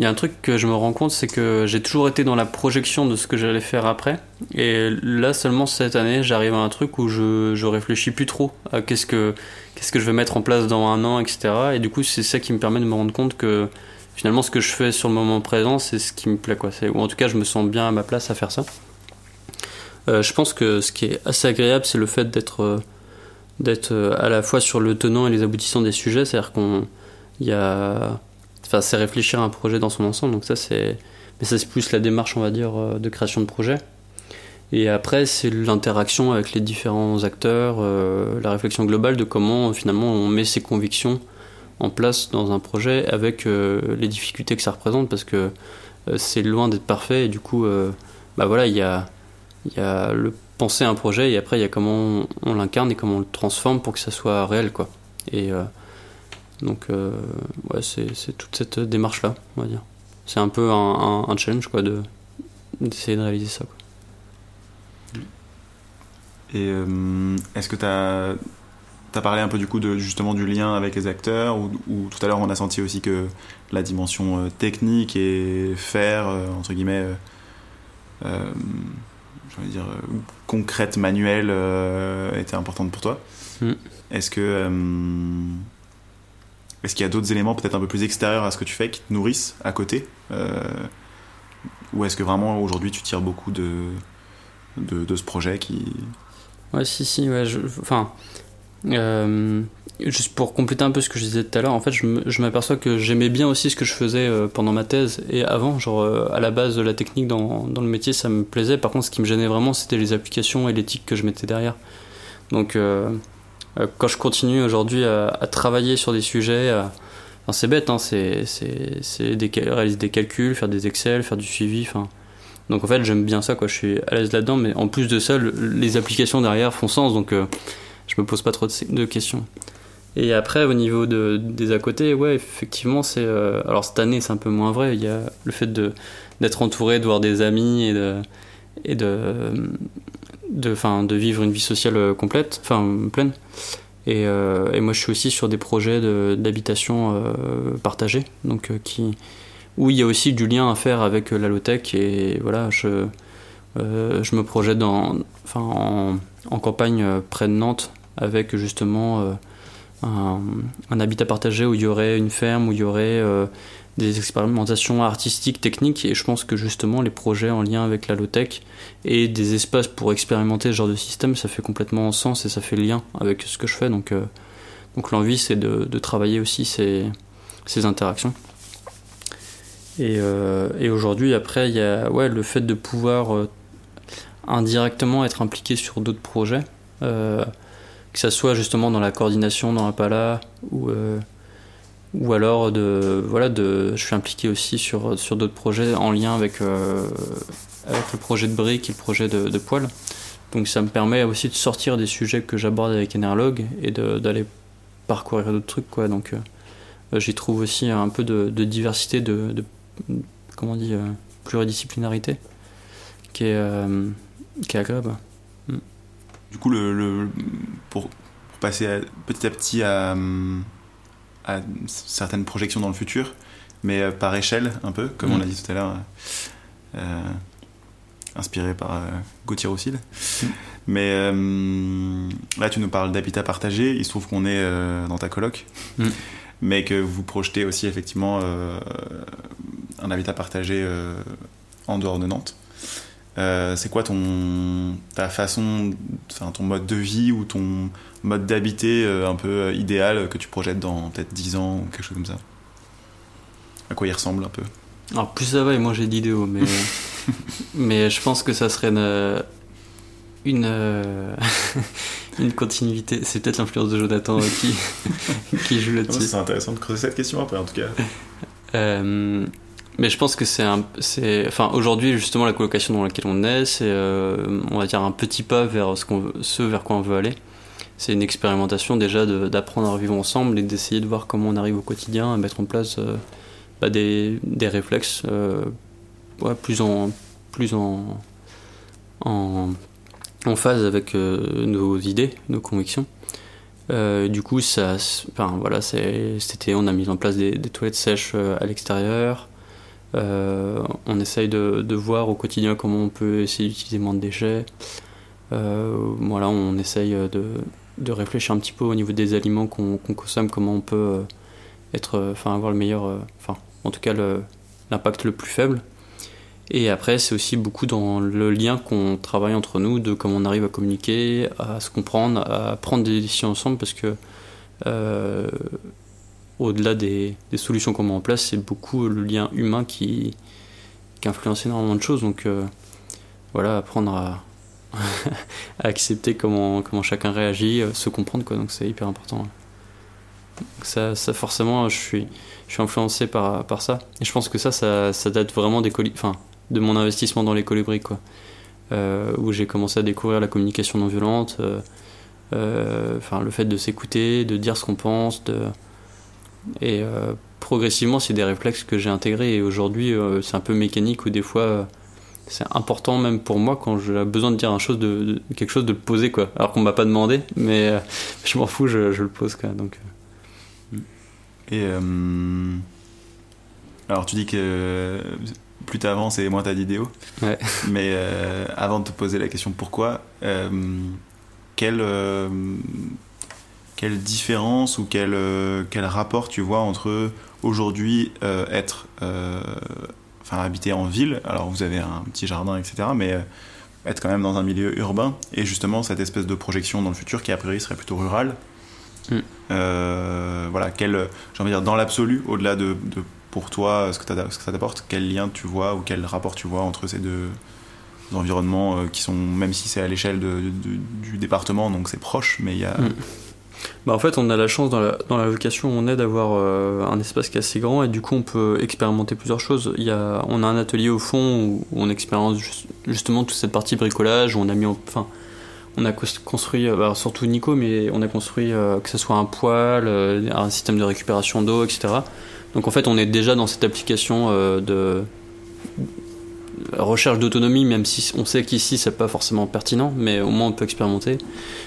B: Il y a un truc que je me rends compte, c'est que j'ai toujours été dans la projection de ce que j'allais faire après. Et là, seulement cette année, j'arrive à un truc où je, réfléchis plus trop à qu'est-ce que, je vais mettre en place dans un an, etc. Et du coup, c'est ça qui me permet de me rendre compte que finalement, ce que je fais sur le moment présent, c'est ce qui me plaît. Quoi. Ou en tout cas, je me sens bien à ma place à faire ça. Euh, je pense que ce qui est assez agréable, c'est le fait d'être. Euh, à la fois sur le tenant et les aboutissants des sujets, c'est-à-dire qu'on y a enfin c'est réfléchir à un projet dans son ensemble, donc ça c'est mais ça c'est plus la démarche on va dire euh, de création de projet. Et après c'est l'interaction avec les différents acteurs, euh, la réflexion globale de comment finalement on met ses convictions en place dans un projet avec les difficultés que ça représente parce que c'est loin d'être parfait et du coup bah voilà il y a y a le penser un projet et après il y a comment on, l'incarne et comment on le transforme pour que ça soit réel quoi. Et euh, donc euh, ouais c'est toute cette démarche là on va dire. C'est un peu un, un, challenge quoi de d'essayer de réaliser ça quoi.
C: Et euh, est-ce que tu as as parlé un peu du coup de justement du lien avec les acteurs ou, tout à l'heure on a senti aussi que la dimension technique et faire entre guillemets dire, concrète, manuelle, était importante pour toi. Mm. Est-ce que est-ce qu'il y a d'autres éléments peut-être un peu plus extérieurs à ce que tu fais qui te nourrissent à côté Ou est-ce que vraiment aujourd'hui tu tires beaucoup de, de, ce projet qui...
B: Ouais, si, si, ouais, enfin, euh, juste pour compléter un peu ce que je disais tout à l'heure, en fait, je m'aperçois que j'aimais bien aussi ce que je faisais euh, pendant ma thèse et avant. Genre, euh, à la base la technique dans, dans, le métier, ça me plaisait. Par contre, ce qui me gênait vraiment, c'était les applications et l'éthique que je mettais derrière. Donc, quand je continue aujourd'hui à, travailler sur des sujets, enfin, c'est bête, hein, c'est réaliser des calculs, faire des Excel, faire du suivi. Enfin, donc en fait, j'aime bien ça, quoi. Je suis à l'aise là-dedans, mais en plus de ça, les applications derrière font sens. Donc je me pose pas trop de, questions. Et après, au niveau de, des à côté, ouais, effectivement, c'est. Euh, alors cette année, c'est un peu moins vrai. Il y a le fait d'être entouré, de voir des amis. Et de, de, fin, de vivre une vie sociale euh, complète, enfin pleine. Et, euh, et, moi, je suis aussi sur des projets d'habitation partagée, donc qui, où il y a aussi du lien à faire avec la low-tech. Et voilà, je, je me projette dans, en, en campagne près de Nantes avec justement euh, un, habitat partagé où il y aurait une ferme, où il y aurait euh, des expérimentations artistiques, techniques, et je pense que justement les projets en lien avec la low-tech et des espaces pour expérimenter ce genre de système, ça fait complètement sens et ça fait lien avec ce que je fais. Donc, euh, donc l'envie, c'est de, travailler aussi ces, interactions. Et, et aujourd'hui, après, il y a ouais, le fait de pouvoir indirectement être impliqué sur d'autres projets que ça soit justement dans la coordination dans Impala ou euh, ou alors de voilà de je suis impliqué aussi sur sur d'autres projets en lien avec euh, avec le projet de briques et le projet de, de poêle donc ça me permet aussi de sortir des sujets que j'aborde avec Enerlog et d'aller parcourir d'autres trucs quoi. Donc euh, j'y trouve aussi un peu de, diversité de, comment on dit pluridisciplinarité qui est qui est agréable.
C: Du coup, le, pour, passer petit à petit à, certaines projections dans le futur, mais euh, par échelle un peu, comme on mm. l'a dit tout à l'heure, euh, inspiré par euh, Gauthier Roussel. Mm. Mais là, tu nous parles d'habitat partagé. Il se trouve qu'on est dans ta coloc, mm. mais que vous projetez aussi effectivement un habitat partagé en dehors de Nantes. Euh, c'est quoi ton ta façon, ton mode de vie ou ton mode d'habiter euh, un peu euh, idéal que tu projettes dans peut-être 10 ans ou quelque chose comme ça À quoi il ressemble un peu
B: Alors plus ça va et moins j'ai d'idéaux, mais mais je pense que ça serait une une, une continuité. C'est peut-être l'influence de Jonathan qui qui joue là-dessus.
C: C'est intéressant de creuser cette question après en tout cas.
B: Mais je pense que c'est un, c'est, enfin aujourd'hui justement la colocation dans laquelle on est, c'est, euh, on va dire un petit pas vers ce qu'on, ce vers quoi on veut aller. C'est une expérimentation déjà d'apprendre à vivre ensemble et d'essayer de voir comment on arrive au quotidien à mettre en place euh, bah, des, des, réflexes euh, plus en, plus en, en, en phase avec nos idées, nos convictions. du coup, ça, enfin, voilà, c'est, c'était, on a mis en place des, des toilettes sèches à l'extérieur. Euh, on essaye de, voir au quotidien comment on peut essayer d'utiliser moins de déchets. Euh, voilà, on essaye de, réfléchir un petit peu au niveau des aliments qu'on consomme, comment on peut euh, être, enfin, avoir le meilleur, enfin, en tout cas l'impact le, plus faible. Et après, c'est aussi beaucoup dans le lien qu'on travaille entre nous, de comment on arrive à communiquer, à se comprendre, à prendre des décisions ensemble, parce que au-delà des, solutions qu'on met en place, c'est beaucoup le lien humain qui, influence énormément de choses. Donc euh, voilà, apprendre à, accepter comment, comment chacun réagit, euh, se comprendre, quoi. Donc c'est hyper important. ça, ça, forcément, je suis, je suis influencé par, par ça. Et je pense que ça, ça, date vraiment des enfin, de mon investissement dans les colibris, quoi. Euh, où j'ai commencé à découvrir la communication non violente, enfin, le fait de s'écouter, de dire ce qu'on pense, de et euh, progressivement, c'est des réflexes que j'ai intégrés. Et aujourd'hui, euh, c'est un peu mécanique ou des fois, euh, c'est important même pour moi quand j'ai besoin de dire un chose de, quelque chose de le poser quoi. Alors qu'on m'a pas demandé, mais je m'en fous, je, je, le pose quoi. Donc.
C: Et alors tu dis que plus t'avances et moins t'as d'idéaux.
B: Ouais.
C: Mais euh, avant de te poser la question pourquoi, euh, quelle, euh, quelle différence ou quel, euh, quel rapport tu vois entre aujourd'hui euh, être, euh, enfin habiter en ville, alors vous avez un petit jardin, etc., mais euh, être quand même dans un milieu urbain et justement cette espèce de projection dans le futur qui a priori serait plutôt rurale.
B: Mm.
C: Euh, voilà, quel, j'ai envie de dire dans l'absolu, au-delà de, de pour toi ce que, ce que ça t'apporte, quel lien tu vois ou quel rapport tu vois entre ces deux environnements euh, qui sont, même si c'est à l'échelle de- de- du département, donc c'est proche, mais il y a.
B: Mm. Bah en fait, on a la chance dans la, dans la location où on est d'avoir euh, un espace qui est assez grand et du coup on peut expérimenter plusieurs choses. Il y a, on a un atelier au fond où on expérimente ju- justement toute cette partie bricolage où on a mis, en- enfin, on a construit, euh, surtout Nico, mais on a construit euh, que ce soit un poêle, un système de récupération d'eau, etc. Donc en fait, on est déjà dans cette application de recherche d'autonomie, même si on sait qu'ici c'est pas forcément pertinent, mais au moins on peut expérimenter.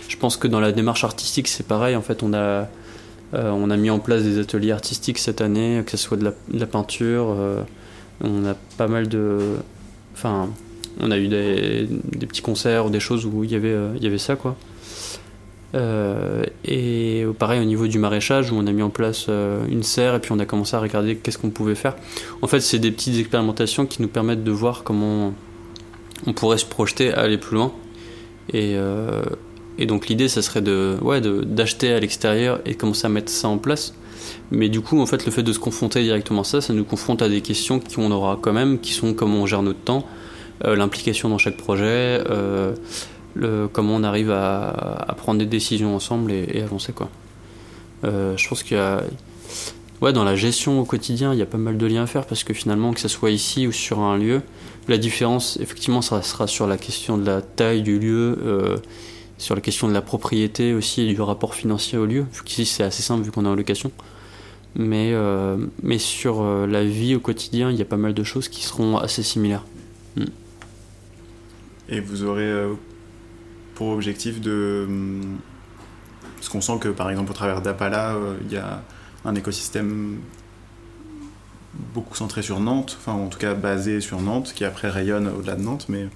B: Je pense que dans la démarche artistique, c'est pareil. En fait, on a, euh, on a mis en place des ateliers artistiques cette année, que ce soit de la, peinture. euh, on a pas mal de. Enfin, on a eu des, des petits concerts ou des choses où il y avait, euh, il y avait ça, quoi. Euh, et pareil au niveau du maraîchage où on a mis en place euh, une serre et puis on a commencé à regarder qu'est-ce qu'on pouvait faire. En fait, c'est des petites expérimentations qui nous permettent de voir comment on pourrait se projeter à aller plus loin. Et, euh, donc l'idée, ça serait de, ouais, d'acheter à l'extérieur et commencer à mettre ça en place. Mais du coup, en fait, le fait de se confronter directement à ça, ça nous confronte à des questions qu'on aura quand même, qui sont comment on gère notre temps, euh, l'implication dans chaque projet, euh, comment on arrive à, prendre des décisions ensemble et, avancer, quoi. Euh, je pense qu'il y a, ouais, dans la gestion au quotidien, il y a pas mal de liens à faire parce que finalement, que ce soit ici ou sur un lieu, la différence, effectivement, ça sera sur la question de la taille du lieu, euh, sur la question de la propriété aussi et du rapport financier au lieu. Vu qu'ici, c'est assez simple vu qu'on est en location. Mais, euh, mais sur la vie au quotidien, il y a pas mal de choses qui seront assez similaires.
C: Et vous aurez pour objectif de. Parce qu'on sent que par exemple au travers d'Apala, euh, il y a un écosystème beaucoup centré sur Nantes, enfin en tout cas basé sur Nantes, qui après rayonne au-delà de Nantes. Mais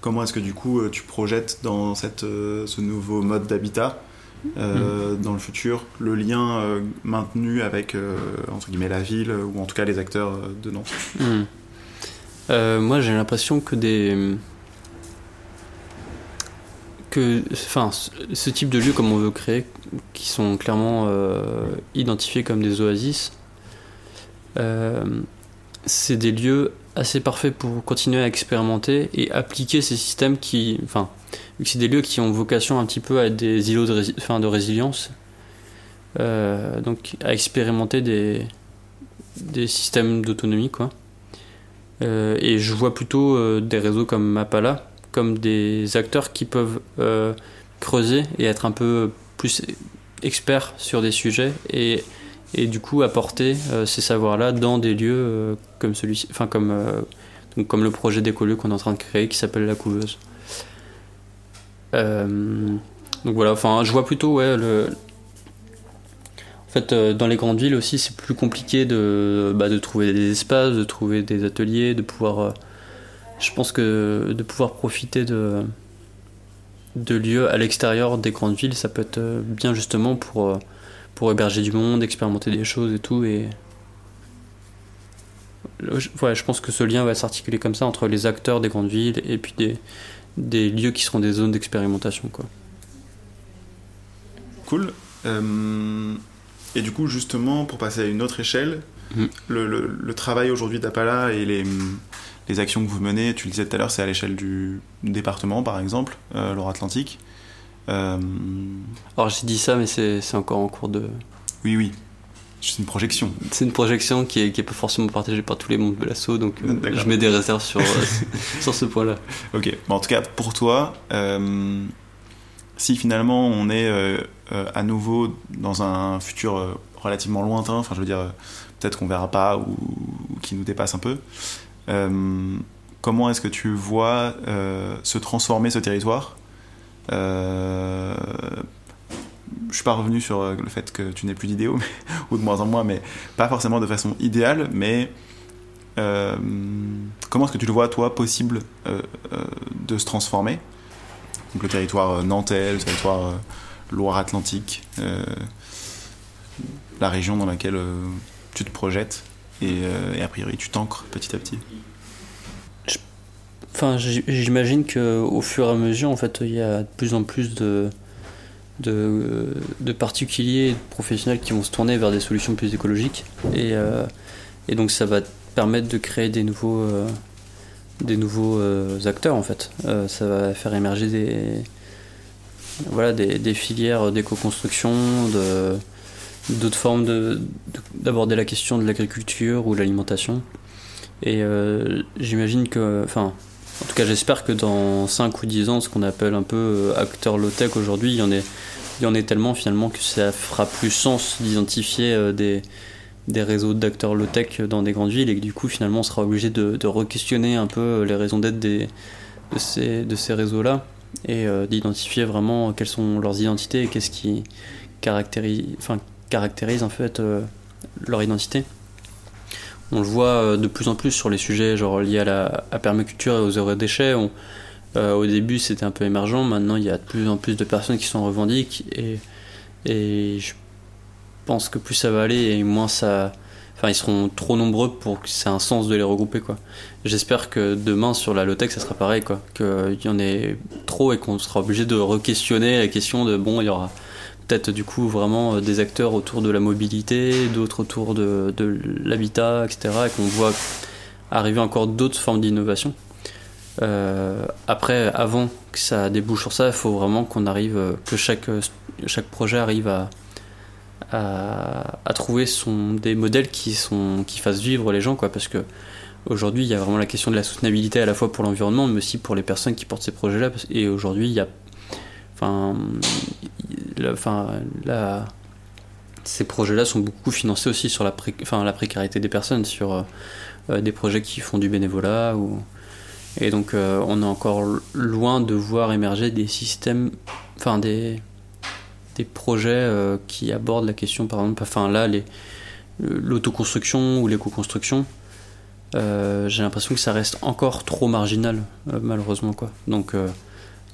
C: comment est-ce que du coup euh, tu projettes dans cette, euh, ce nouveau mode d'habitat euh, dans le futur le lien euh, maintenu avec euh, entre guillemets la ville ou en tout cas les acteurs de Nantes?
B: Euh, moi, j'ai l'impression que des. Enfin, ce- type de lieux, comme on veut créer, qui sont clairement euh, identifiés comme des oasis, euh, c'est des lieux assez parfaits pour continuer à expérimenter et appliquer ces systèmes qui. Enfin, c'est des lieux qui ont vocation un petit peu à être des îlots de, résilience, euh, donc à expérimenter des, des systèmes d'autonomie, quoi. Et je vois plutôt des réseaux comme Mapala comme des acteurs qui peuvent euh, creuser et être un peu plus experts sur des sujets et, et du coup apporter euh, ces savoirs-là dans des lieux euh, comme celui enfin comme, donc comme le projet d'écolieu qu'on est en train de créer qui s'appelle La Couveuse. Donc voilà, enfin je vois plutôt ouais, le, fait, dans les grandes villes aussi, c'est plus compliqué de, bah, de trouver des espaces, de trouver des ateliers, de pouvoir. Je pense que de pouvoir profiter de, de lieux à l'extérieur des grandes villes, ça peut être euh, bien justement pour, euh, pour héberger du monde, expérimenter des choses et tout. Et ouais, je pense que ce lien va s'articuler comme ça entre les acteurs des grandes villes et puis des, des lieux qui seront des zones d'expérimentation. quoi.
C: Cool. Euh, et du coup, justement, pour passer à une autre échelle,
B: Mhm.
C: le, le- le travail aujourd'hui d'Apala et les, les actions que vous menez, tu le disais tout à l'heure, c'est à l'échelle du département, par exemple, euh, Loire-Atlantique. Euh,
B: Alors j'ai dit ça, mais c'est encore en cours de.
C: oui, oui, c'est une projection.
B: C'est une projection qui est, qui est pas forcément partagée par tous les membres de l'assaut, donc euh, je mets des réserves sur, euh, sur ce point-là.
C: Ok, Bon, en tout cas, pour toi, si finalement on est à nouveau dans un futur relativement lointain, enfin je veux dire, peut-être qu'on verra pas ou, ou qui nous dépasse un peu, comment est-ce que tu vois euh, se transformer ce territoire? Euh, je suis pas revenu sur euh, le fait que tu n'aies plus d'idéaux, ou de moins en moins, mais pas forcément de façon idéale, mais comment est-ce que tu le vois, toi, possible de se transformer? Donc le territoire nantais, le territoire Loire-Atlantique, la région dans laquelle tu te projettes? Et, et a priori tu t'ancres petit à petit
B: Enfin, j'imagine qu'au fur et à mesure, en fait, il y a de plus en plus de, de, de, particuliers, de professionnels qui vont se tourner vers des solutions plus écologiques. Et, euh, et donc, ça va permettre de créer des nouveaux, euh, des nouveaux euh, acteurs, en fait. ça va faire émerger des, voilà, des, des filières d'éco-construction, d'autres formes d'aborder la question de l'agriculture ou de l'alimentation. Et j'imagine que, enfin, en tout cas, j'espère que dans 5 ou 10 ans, ce qu'on appelle un peu euh, acteur low-tech aujourd'hui, il y en est il y en est tellement finalement que ça fera plus sens d'identifier euh, des, des réseaux d'acteurs low-tech dans des grandes villes et que du coup finalement on sera obligé de, de re-questionner un peu euh, les raisons d'être de ces, de ces réseaux-là et d'identifier vraiment quelles sont leurs identités et qu'est-ce qui caractérise, enfin, caractérise en fait leur identité. On le voit euh, de plus en plus sur les sujets genre liés à la permaculture et aux déchets. Euh, au début, c'était un peu émergent. Maintenant, il y a de plus en plus de personnes qui s'en revendiquent. Et, et je pense que plus ça va aller et moins ça. Enfin, ils seront trop nombreux pour que c'est un sens de les regrouper, quoi. J'espère que demain, sur la low-tech, ça sera pareil, quoi. Qu'il y en ait trop et qu'on sera obligé de re-questionner la question de bon, il y aura peut-être du coup vraiment euh, des acteurs autour de la mobilité, d'autres autour de, l'habitat, etc. Et qu'on voit arriver encore d'autres formes d'innovation. Euh, après, avant que ça débouche sur ça, il faut vraiment qu'on arrive, euh, que chaque, chaque projet arrive à, à, trouver des modèles qui, sont, qui fassent vivre les gens, quoi, parce que aujourd'hui, il y a vraiment la question de la soutenabilité à la fois pour l'environnement, mais aussi pour les personnes qui portent ces projets-là. Et aujourd'hui, il y a Enfin, enfin ces projets-là sont beaucoup financés aussi sur la, la précarité des personnes, sur euh, euh, des projets qui font du bénévolat. Ou... Et donc, euh, on est encore loin de voir émerger des systèmes, enfin, des, des projets qui abordent la question, par exemple, enfin, là, l'autoconstruction ou l'éco-construction. J'ai l'impression que ça reste encore trop marginal, malheureusement. Quoi. Donc,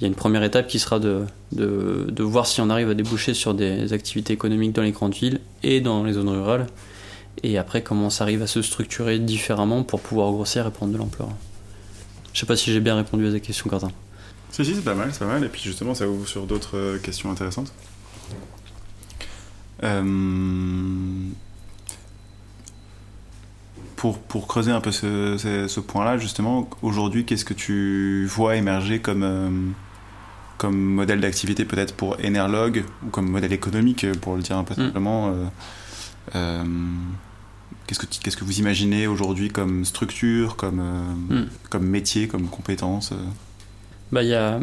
B: il y a une première étape qui sera de, de, de, voir si on arrive à déboucher sur des activités économiques dans les grandes villes et dans les zones rurales. Et après, comment ça arrive à se structurer différemment pour pouvoir grossir et prendre de l'ampleur. Je sais pas si j'ai bien répondu à ta question, Quentin.
C: Si, si, c'est pas mal, c'est pas mal. Et puis justement, ça ouvre sur d'autres euh, questions intéressantes. Euh, pour, pour, creuser un peu ce, ce, point-là, justement, aujourd'hui, qu'est-ce que tu vois émerger comme, euh, comme modèle d'activité peut-être pour Enerlog ou comme modèle économique, pour le dire un peu mm. simplement euh, euh, Qu'est-ce que, qu'est-ce que vous imaginez aujourd'hui comme structure, comme, mm. comme métier, comme compétence
B: bah, Il y a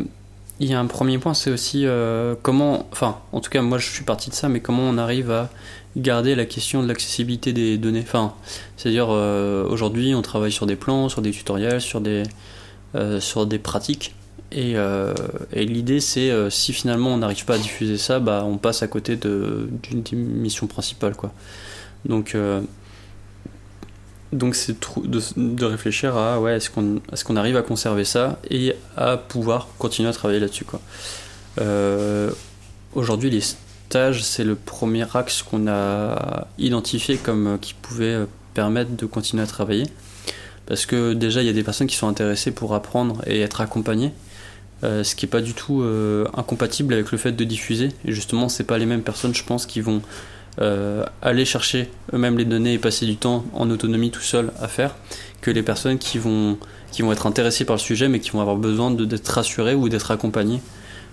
B: il y a un premier point, c'est aussi comment, enfin, en tout cas, moi je suis parti de ça, mais comment on arrive à garder la question de l'accessibilité des données. Enfin, c'est-à-dire euh, aujourd'hui on travaille sur des plans, sur des tutoriels, sur des, euh, sur des pratiques. Et, euh, et l'idée c'est si finalement on n'arrive pas à diffuser ça, bah, on passe à côté d'une mission principale. Quoi. Donc donc c'est de, de, réfléchir à ouais, est-ce qu'on est arrive à conserver ça et à pouvoir continuer à travailler là-dessus. Aujourd'hui, les c'est le premier axe qu'on a identifié comme euh, qui pouvait euh, permettre de continuer à travailler. Parce que déjà, il y a des personnes qui sont intéressées pour apprendre et être accompagnées, euh, ce qui n'est pas du tout incompatible avec le fait de diffuser. Et justement, c'est pas les mêmes personnes, je pense, qui vont aller chercher eux-mêmes les données et passer du temps en autonomie tout seul à faire, que les personnes qui vont, être intéressées par le sujet, mais qui vont avoir besoin d'être rassurées ou d'être accompagnées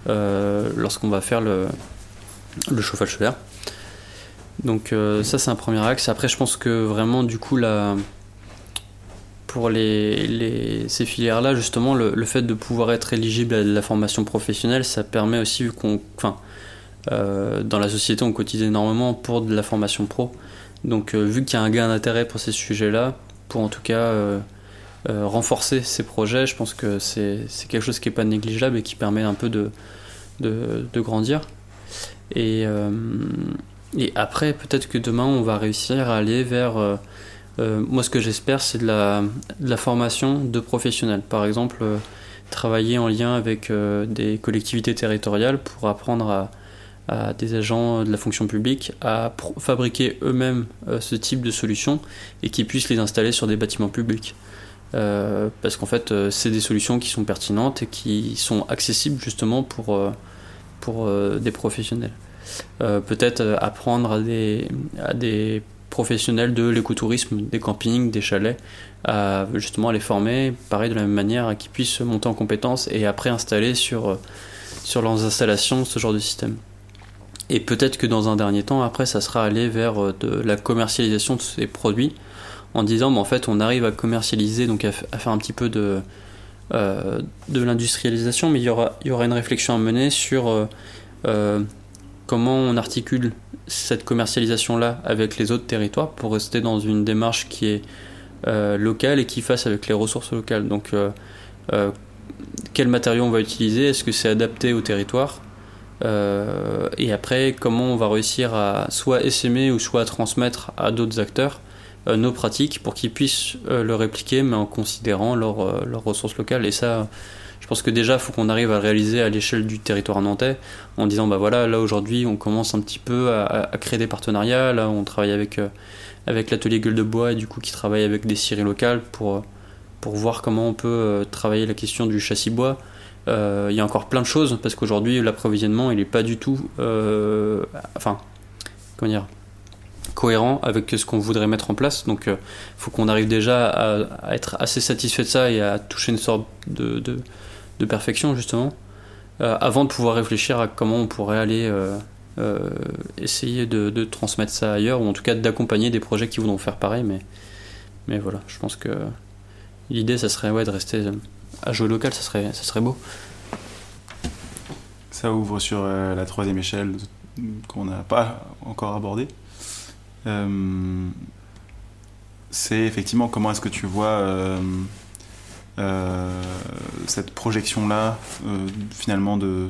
B: lorsqu'on va faire le, le chauffage solaire. Donc euh, ça c'est un premier axe. Après je pense que vraiment du coup la, pour ces filières-là justement le, fait de pouvoir être éligible à la formation professionnelle ça permet aussi vu qu'on enfin euh, dans la société on cotise énormément pour de la formation pro. Donc euh, vu qu'il y a un gain d'intérêt pour ces sujets-là, pour en tout cas renforcer ces projets, je pense que c'est quelque chose qui n'est pas négligeable et qui permet un peu de, de, de grandir. Et, euh, et après, peut-être que demain, on va réussir à aller vers euh, moi, ce que j'espère, c'est de la, formation de professionnels. Par exemple, travailler en lien avec des collectivités territoriales pour apprendre à, des agents de la fonction publique à fabriquer eux-mêmes euh, ce type de solutions et qui puissent les installer sur des bâtiments publics. Euh, parce qu'en fait, euh, c'est des solutions qui sont pertinentes et qui sont accessibles justement pour, pour des professionnels. Peut-être apprendre à des professionnels de l'écotourisme, des campings, des chalets, à justement les former, pareil de la même manière, à qu'ils puissent monter en compétences et après installer sur, sur leurs installations ce genre de système. Et peut-être que dans un dernier temps, après, ça sera aller vers euh, de la commercialisation de ces produits en disant, mais en fait, on arrive à commercialiser, donc à, faire un petit peu de, euh, de l'industrialisation, mais il y, aura, il y aura une réflexion à mener sur euh, comment on articule cette commercialisation-là avec les autres territoires pour rester dans une démarche qui est locale et qui fasse avec les ressources locales. Donc, quel matériau on va utiliser Est-ce que c'est adapté au territoire euh, et après, comment on va réussir à soit essaimer ou soit à transmettre à d'autres acteurs euh, nos pratiques pour qu'ils puissent euh, le répliquer, mais en considérant leurs ressources locales. Et ça, je pense que déjà, il faut qu'on arrive à le réaliser à l'échelle du territoire nantais, en disant, bah voilà, là aujourd'hui, on commence un petit peu à, créer des partenariats. Là, on travaille avec, avec l'atelier Gueule de Bois, et du coup, qui travaille avec des scieries locales pour, pour voir comment on peut travailler la question du châssis bois. Euh, il y a encore plein de choses parce qu'aujourd'hui l'approvisionnement il n'est pas du tout, euh, enfin, comment dire, cohérent avec ce qu'on voudrait mettre en place. Donc il euh, faut qu'on arrive déjà à, être assez satisfait de ça et à toucher une sorte de, perfection justement, avant de pouvoir réfléchir à comment on pourrait aller essayer de, de, transmettre ça ailleurs, ou en tout cas d'accompagner des projets qui voudront faire pareil. Mais, mais voilà, je pense que l'idée ça serait ouais, de rester à jouer local, ça serait, ça serait beau.
C: Ça ouvre sur euh, la troisième échelle qu'on n'a pas encore abordée. Euh, c'est effectivement comment est-ce que tu vois euh, cette projection-là, finalement, de,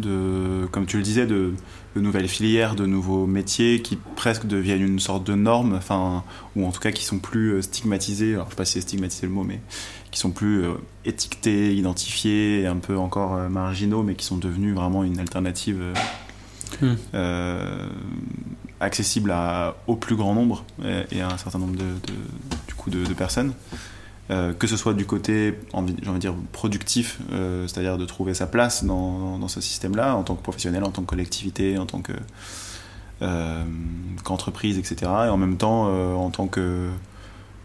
C: de, comme tu le disais, de, de, nouvelles filières, de nouveaux métiers qui presque deviennent une sorte de norme, enfin, ou en tout cas qui sont plus stigmatisés. Alors, je ne sais pas si c'est stigmatiser le mot, mais qui sont plus euh, étiquetés, identifiés, un peu encore euh, marginaux, mais qui sont devenus vraiment une alternative euh, hmm. accessible à, au plus grand nombre et, à un certain nombre de, du coup de, personnes. Que ce soit du côté, j'ai envie de dire, productif, c'est-à-dire de trouver sa place dans, dans ce système-là, en tant que professionnel, en tant que collectivité, en tant que qu'entreprise, etc. Et en même temps, en tant que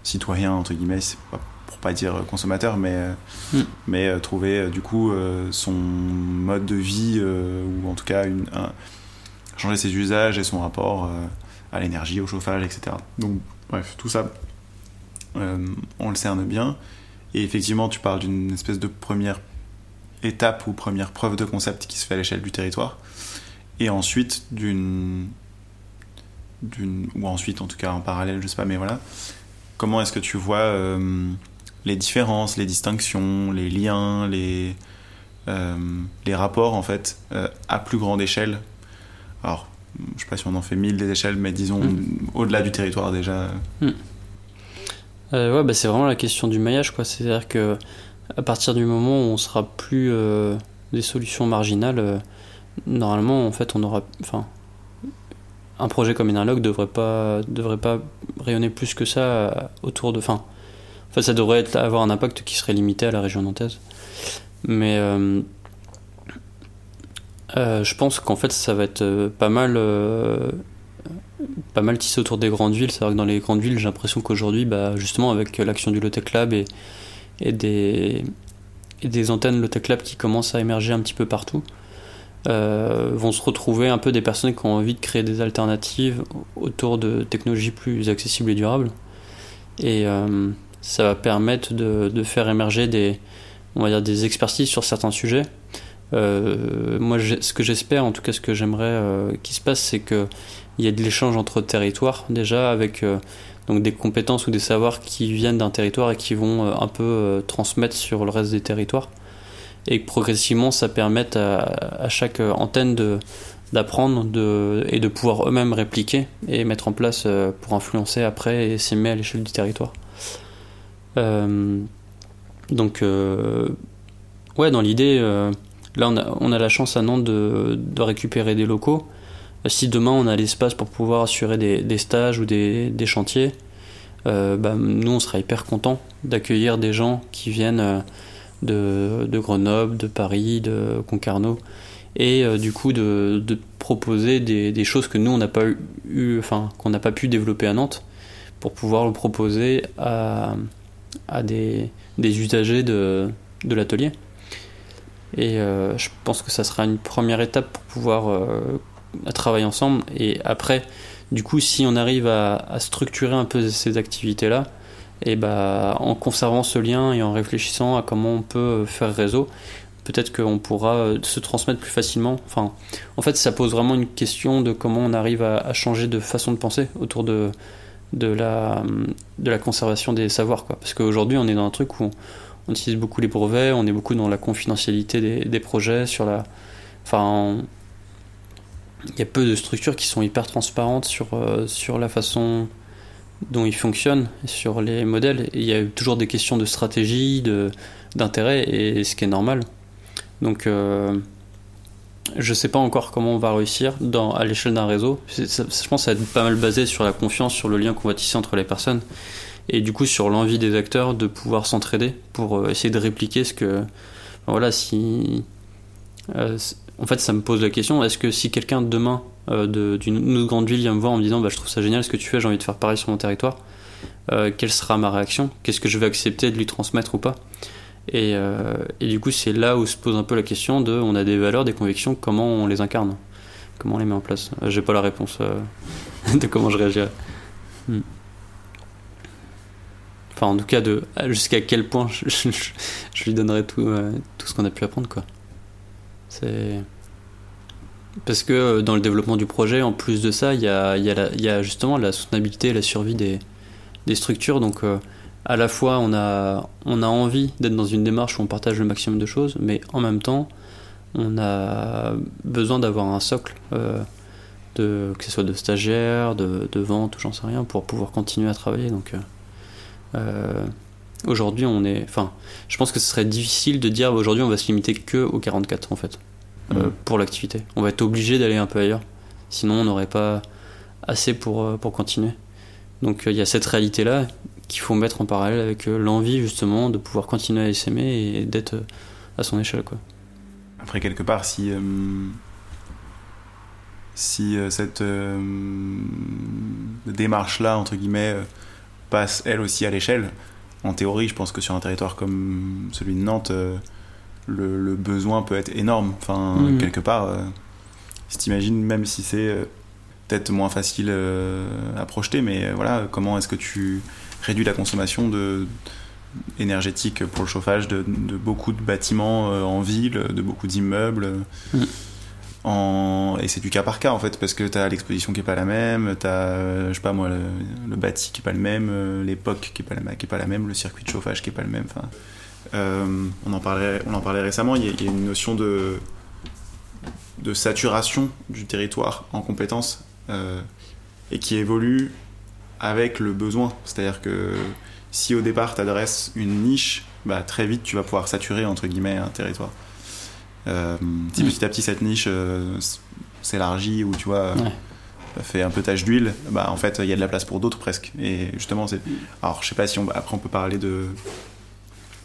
C: citoyen, entre guillemets, c'est pas pas dire consommateur, mais, euh, hmm. mais euh, trouver euh, du coup son mode de vie, ou en tout cas une, changer ses usages et son rapport à l'énergie, au chauffage, etc. Donc bref, tout ça, on le cerne bien. Et effectivement, tu parles d'une espèce de première étape ou première preuve de concept qui se fait à l'échelle du territoire. Et ensuite, d'une. d'une ou ensuite, en tout cas en parallèle, je sais pas, mais voilà. Comment est-ce que tu vois les différences, les distinctions, les liens, les, euh, les rapports en fait euh, à plus grande échelle? Alors, je sais pas si on en fait mille des échelles, mais disons mm. au-delà du territoire déjà. Mm.
B: Euh, ouais, bah, c'est vraiment la question du maillage, quoi. C'est-à-dire que à partir du moment où on sera plus des solutions marginales, normalement, en fait, on aura, enfin, un projet comme Inalog devrait pas devrait pas rayonner plus que ça autour de, enfin, Enfin, ça devrait être, avoir un impact qui serait limité à la région nantaise. Mais euh, euh, je pense qu'en fait, ça va être euh, pas mal, pas mal tissé autour des grandes villes. C'est vrai que dans les grandes villes, j'ai l'impression qu'aujourd'hui, bah, justement, avec l'action du Lotec Lab et, des, antennes Lotec Lab qui commencent à émerger un petit peu partout, vont se retrouver un peu des personnes qui ont envie de créer des alternatives autour de technologies plus accessibles et durables. Et ça va permettre de, faire émerger des, on va dire des expertises sur certains sujets. Euh, moi, ce que j'espère, en tout cas ce que j'aimerais euh, qu'il se passe, c'est qu'il y ait de l'échange entre territoires déjà avec euh, donc des compétences ou des savoirs qui viennent d'un territoire et qui vont un peu transmettre sur le reste des territoires. Et que progressivement, ça permette à, à chaque antenne de, d'apprendre de, et de pouvoir eux-mêmes répliquer et mettre en place pour influencer après et s'aimer à l'échelle du territoire. donc, ouais, dans l'idée, là on a, on a, la chance à Nantes de, de récupérer des locaux si demain on a l'espace pour pouvoir assurer des, stages ou des, chantiers, euh, bah, nous on sera hyper content d'accueillir des gens qui viennent euh, de, Grenoble, de Paris, de Concarneau, et euh, du coup de, proposer des, choses que nous on n'a pas eu, enfin qu'on n'a pas pu développer à Nantes, pour pouvoir le proposer à, des, usagers de, l'atelier. Et je pense que ça sera une première étape pour pouvoir à travailler ensemble. Et après, du coup, si on arrive à, structurer un peu ces activités-là, et bah, en conservant ce lien et en réfléchissant à comment on peut faire réseau, peut-être qu'on pourra se transmettre plus facilement. Enfin, en fait, ça pose vraiment une question de comment on arrive à, changer de façon de penser autour de, de, la, de la conservation des savoirs. Quoi. Parce qu'aujourd'hui, on est dans un truc où on, utilise beaucoup les brevets, on est beaucoup dans la confidentialité des, des projets, sur la. Enfin, il y a peu de structures qui sont hyper transparentes sur, euh, sur la façon dont ils fonctionnent, sur les modèles. il y a toujours des questions de stratégie, d'intérêt, et ce qui est normal. Donc, euh, je ne sais pas encore comment on va réussir dans, à l'échelle d'un réseau. je pense que ça va être pas mal basé sur la confiance, sur le lien qu'on va tisser entre les personnes, et du coup sur l'envie des acteurs de pouvoir s'entraider pour euh, essayer de répliquer ce que. Voilà, si en fait, ça me pose la question est-ce que si quelqu'un demain euh, d'une autre grande ville vient me voir en me disant bah, je trouve ça génial ce que tu fais, j'ai envie de faire pareil sur mon territoire, euh, quelle sera ma réaction? Qu'est-ce que je vais accepter de lui transmettre ou pas? Euh, et, du coup, c'est là où se pose un peu la question de on a des valeurs, des convictions, comment on les incarne? Comment on les met en place? J'ai pas la réponse de comment je réagirais. Hmm. Enfin, en tout cas, jusqu'à quel point je, lui donnerai tout, tout ce qu'on a pu apprendre, quoi. C'est. Parce que euh, dans le développement du projet, en plus de ça, il y a, justement la soutenabilité et la survie des, des structures. Donc, euh, à la fois, on a, on a envie d'être dans une démarche où on partage le maximum de choses, mais en même temps, on a besoin d'avoir un socle, euh, de, que ce soit de stagiaires, de, de vente, ou j'en sais rien, pour pouvoir continuer à travailler. Donc, Aujourd'hui, on est. Enfin, je pense que ce serait difficile de dire aujourd'hui on va se limiter que aux 44 en fait euh, pour l'activité. On va être obligé d'aller un peu ailleurs. Sinon, on n'aurait pas assez pour, euh, pour continuer. Donc, euh, il y a cette réalité là qu'il faut mettre en parallèle avec l'envie justement de pouvoir continuer à s'aimer et d'être à son échelle quoi.
C: Après quelque part si si cette démarche là entre guillemets passe elle aussi à l'échelle en théorie, je pense que sur un territoire comme celui de Nantes, euh, le, besoin peut être énorme. Enfin, mm. quelque part, euh, si t'imagines, même si c'est euh, peut-être moins facile à projeter, mais voilà, comment est-ce que tu réduis la consommation de, énergétique pour le chauffage de, beaucoup de bâtiments en ville, de beaucoup d'immeubles mm. Et c'est du cas par cas en fait, parce que tu as l'exposition qui est pas la même, tu as, je sais pas moi, le, bâti qui est pas le même, euh, l'époque qui est pas la, qui est pas la même, le circuit de chauffage qui est pas le même. Enfin, euh, on, en parlait, on en parlait récemment, il y, a, une notion de, de saturation du territoire en compétences euh, et qui évolue avec le besoin. C'est-à-dire que si au départ tu adresses une niche, bah, très vite tu vas pouvoir saturer entre guillemets un territoire. Euh, si petit à petit cette niche euh, s'élargit ou tu vois fait un peu tache d'huile, bah en fait il y a de la place pour d'autres presque. Et justement c'est, alors je sais pas si on, après on peut parler de